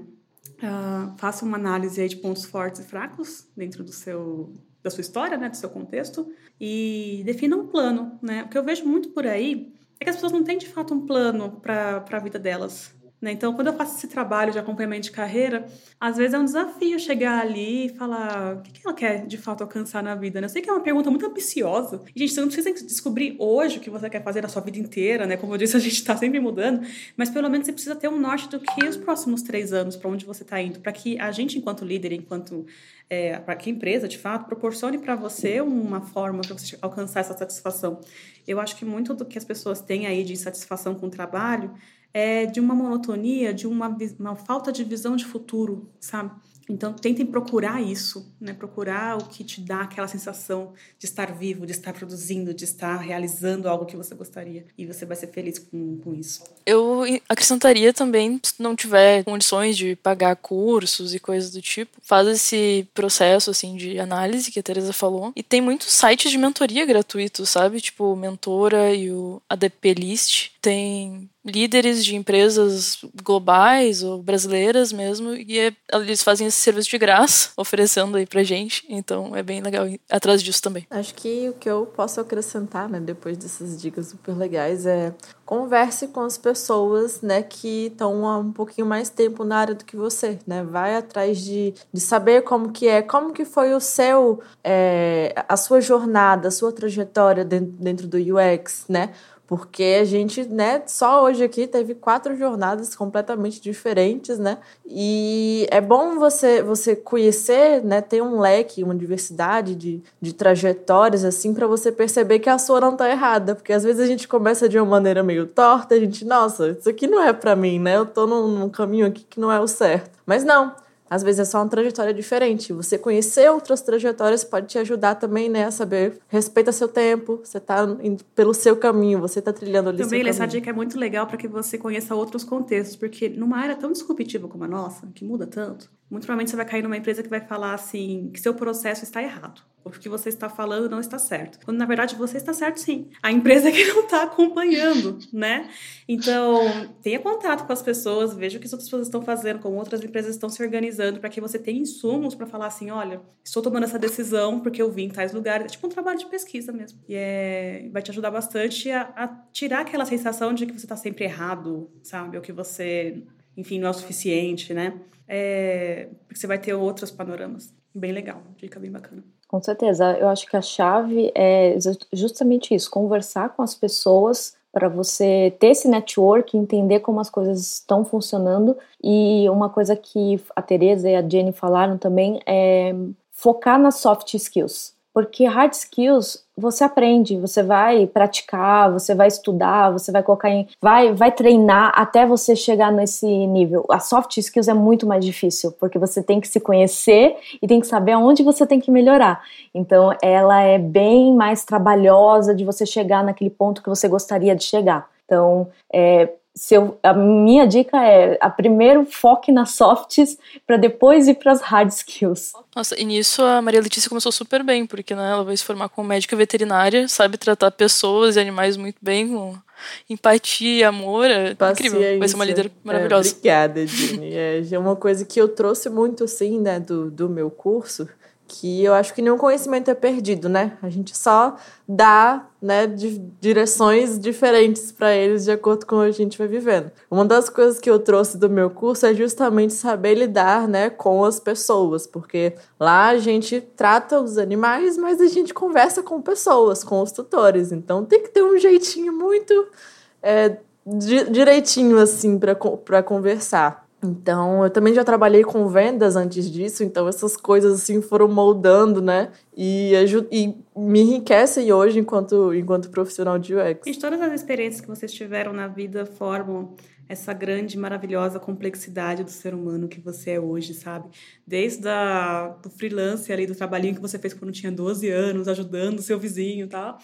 Uh, faça uma análise aí de pontos fortes e fracos dentro do seu da sua história, né, do seu contexto e defina um plano, né? O que eu vejo muito por aí é que as pessoas não têm de fato um plano para a vida delas. Né? Então, quando eu faço esse trabalho de acompanhamento de carreira, às vezes é um desafio chegar ali e falar o que ela quer de fato alcançar na vida. Né? Eu sei que é uma pergunta muito ambiciosa. E, gente, você não precisa descobrir hoje o que você quer fazer na sua vida inteira, né? Como eu disse, a gente está sempre mudando. Mas pelo menos você precisa ter um norte do que os próximos três anos, para onde você está indo, para que a gente, enquanto líder, enquanto é, para que a empresa, de fato, proporcione para você uma forma para você alcançar essa satisfação. Eu acho que muito do que as pessoas têm aí de insatisfação com o trabalho é, de uma monotonia, de uma, uma falta de visão de futuro, sabe? Então, tentem procurar isso, né? Procurar o que te dá aquela sensação de estar vivo, de estar produzindo, de estar realizando algo que você gostaria. E você vai ser feliz com, com isso. Eu acrescentaria também, se não tiver condições de pagar cursos e coisas do tipo, faz esse processo, assim, de análise que a Teresa falou. E tem muitos sites de mentoria gratuitos, sabe? Tipo, Mentora e o ADP List. Tem líderes de empresas globais ou brasileiras mesmo, e é, eles fazem esse serviço de graça, oferecendo aí pra gente, então é bem legal ir atrás disso também. Acho que o que eu posso acrescentar, né, depois dessas dicas super legais é converse com as pessoas, né, que estão há um pouquinho mais tempo na área do que você, né, vai atrás de, de saber como que é, como que foi o seu, é, a sua jornada, a sua trajetória dentro, dentro do UX, né, porque a gente, né, só hoje aqui teve quatro jornadas completamente diferentes, né? E é bom você você conhecer, né, ter um leque, uma diversidade de, de trajetórias assim para você perceber que a sua não tá errada, porque às vezes a gente começa de uma maneira meio torta, a gente, nossa, isso aqui não é para mim, né? Eu tô num, num caminho aqui que não é o certo. Mas não, às vezes é só uma trajetória diferente. Você conhecer outras trajetórias pode te ajudar também, né? A saber, respeita seu tempo, você está indo pelo seu caminho, você está trilhando ali Também essa dica é muito legal para que você conheça outros contextos, porque numa área tão disruptiva como a nossa, que muda tanto, muito provavelmente você vai cair numa empresa que vai falar assim, que seu processo está errado o que você está falando não está certo. Quando na verdade você está certo sim. A empresa que não está acompanhando, né? Então, tenha contato com as pessoas, veja o que as outras pessoas estão fazendo, como outras empresas estão se organizando, para que você tenha insumos para falar assim: olha, estou tomando essa decisão porque eu vim em tais lugares. É tipo um trabalho de pesquisa mesmo. E é, vai te ajudar bastante a, a tirar aquela sensação de que você está sempre errado, sabe? Ou que você, enfim, não é o suficiente, né? É, porque você vai ter outros panoramas. Bem legal, dica bem bacana. Com certeza, eu acho que a chave é justamente isso: conversar com as pessoas para você ter esse network, entender como as coisas estão funcionando. E uma coisa que a Teresa e a Jenny falaram também é focar nas soft skills. Porque hard skills você aprende, você vai praticar, você vai estudar, você vai colocar em. vai, vai treinar até você chegar nesse nível. A soft skills é muito mais difícil, porque você tem que se conhecer e tem que saber aonde você tem que melhorar. Então ela é bem mais trabalhosa de você chegar naquele ponto que você gostaria de chegar. Então, é, se eu, a minha dica é a primeiro foque nas softs para depois ir para as hard skills. Nossa, e nisso a Maria Letícia começou super bem, porque né, ela vai se formar como médica veterinária, sabe tratar pessoas e animais muito bem, com empatia, amor, é incrível, vai ser uma líder é, maravilhosa. É, obrigada, Jenny. É, é uma coisa que eu trouxe muito, assim, né, do, do meu curso, que eu acho que nenhum conhecimento é perdido, né? A gente só dá, né, direções diferentes para eles de acordo com o que a gente vai vivendo. Uma das coisas que eu trouxe do meu curso é justamente saber lidar, né, com as pessoas, porque lá a gente trata os animais, mas a gente conversa com pessoas, com os tutores. Então tem que ter um jeitinho muito é, direitinho assim para conversar. Então, eu também já trabalhei com vendas antes disso, então essas coisas assim foram moldando, né? E, e me enriquecem hoje enquanto, enquanto profissional de UX. E todas as experiências que vocês tiveram na vida formam essa grande, maravilhosa complexidade do ser humano que você é hoje, sabe? Desde a, do freelance ali, do trabalhinho que você fez quando tinha 12 anos, ajudando seu vizinho e tal.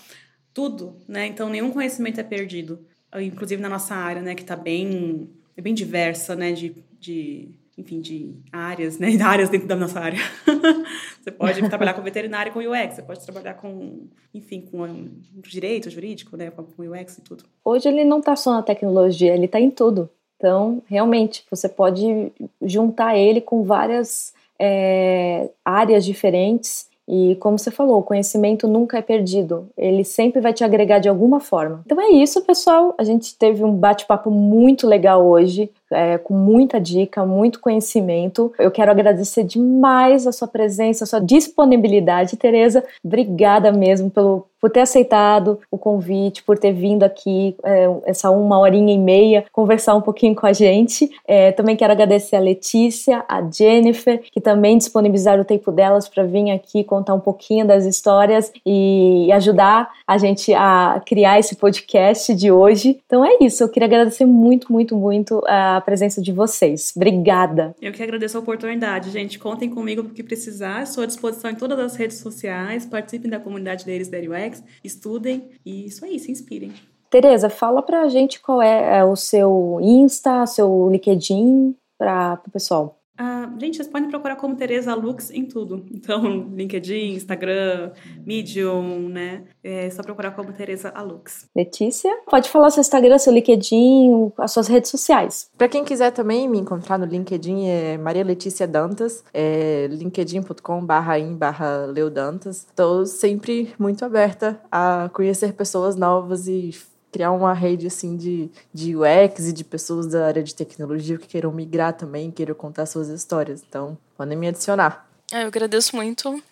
Tudo, né? Então, nenhum conhecimento é perdido. Inclusive na nossa área, né? Que está bem, é bem diversa, né? De, de enfim, de áreas, né? áreas dentro da nossa área. você pode trabalhar com veterinária com UX, você pode trabalhar com, enfim, com direito jurídico, né? Com UX e tudo. Hoje ele não está só na tecnologia, ele está em tudo. Então, realmente, você pode juntar ele com várias é, áreas diferentes e como você falou, o conhecimento nunca é perdido, ele sempre vai te agregar de alguma forma. Então é isso, pessoal. A gente teve um bate-papo muito legal hoje é, com muita dica, muito conhecimento. Eu quero agradecer demais a sua presença, a sua disponibilidade, Tereza. Obrigada mesmo pelo, por ter aceitado o convite, por ter vindo aqui é, essa uma horinha e meia conversar um pouquinho com a gente. É, também quero agradecer a Letícia, a Jennifer, que também disponibilizaram o tempo delas para vir aqui contar um pouquinho das histórias e ajudar a gente a criar esse podcast de hoje. Então é isso, eu queria agradecer muito, muito, muito a presença de vocês. Obrigada. Eu que agradeço a oportunidade, gente. Contem comigo porque precisar. Estou à disposição em todas as redes sociais. Participem da comunidade deles da UX, estudem e isso aí, se inspirem. Tereza, fala pra gente qual é, é o seu Insta, seu LinkedIn para o pessoal. Ah, gente, vocês podem procurar como Tereza Lux em tudo. Então, LinkedIn, Instagram, Medium, né? É só procurar como Tereza Alux. Letícia, pode falar seu Instagram, seu LinkedIn, as suas redes sociais. Para quem quiser também me encontrar no LinkedIn é Maria Letícia Dantas, é linkedin.com/in/barra Leodantas. Estou sempre muito aberta a conhecer pessoas novas e criar uma rede assim de, de UX e de pessoas da área de tecnologia que queiram migrar também, queiram contar suas histórias. Então, podem me adicionar. É, eu agradeço muito.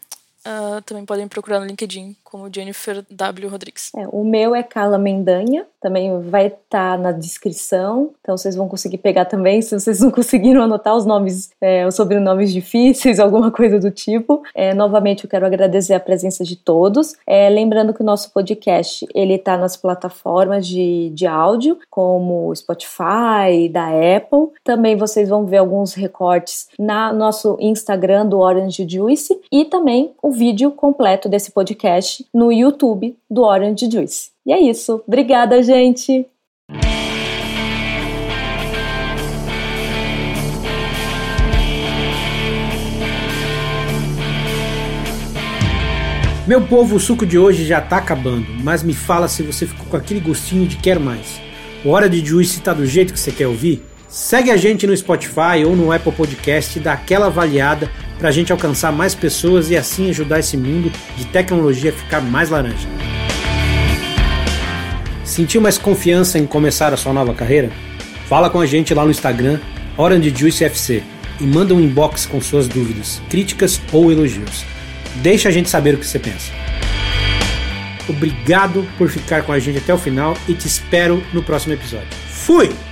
Uh, também podem procurar no LinkedIn como Jennifer W. Rodrigues. É, o meu é Carla Mendanha, também vai estar tá na descrição, então vocês vão conseguir pegar também, se vocês não conseguiram anotar os nomes, é, os sobrenomes difíceis, alguma coisa do tipo. É, novamente, eu quero agradecer a presença de todos. É, lembrando que o nosso podcast, ele está nas plataformas de, de áudio, como Spotify, da Apple. Também vocês vão ver alguns recortes na nosso Instagram do Orange Juice e também o vídeo completo desse podcast no YouTube do Orange Juice. E é isso. Obrigada, gente! Meu povo, o suco de hoje já tá acabando, mas me fala se você ficou com aquele gostinho de quer mais. O Hora de Juice tá do jeito que você quer ouvir? Segue a gente no Spotify ou no Apple Podcast e dá aquela avaliada para a gente alcançar mais pessoas e assim ajudar esse mundo de tecnologia a ficar mais laranja. Sentiu mais confiança em começar a sua nova carreira? Fala com a gente lá no Instagram, OrangeJuiceFC, e manda um inbox com suas dúvidas, críticas ou elogios. Deixa a gente saber o que você pensa. Obrigado por ficar com a gente até o final e te espero no próximo episódio. Fui!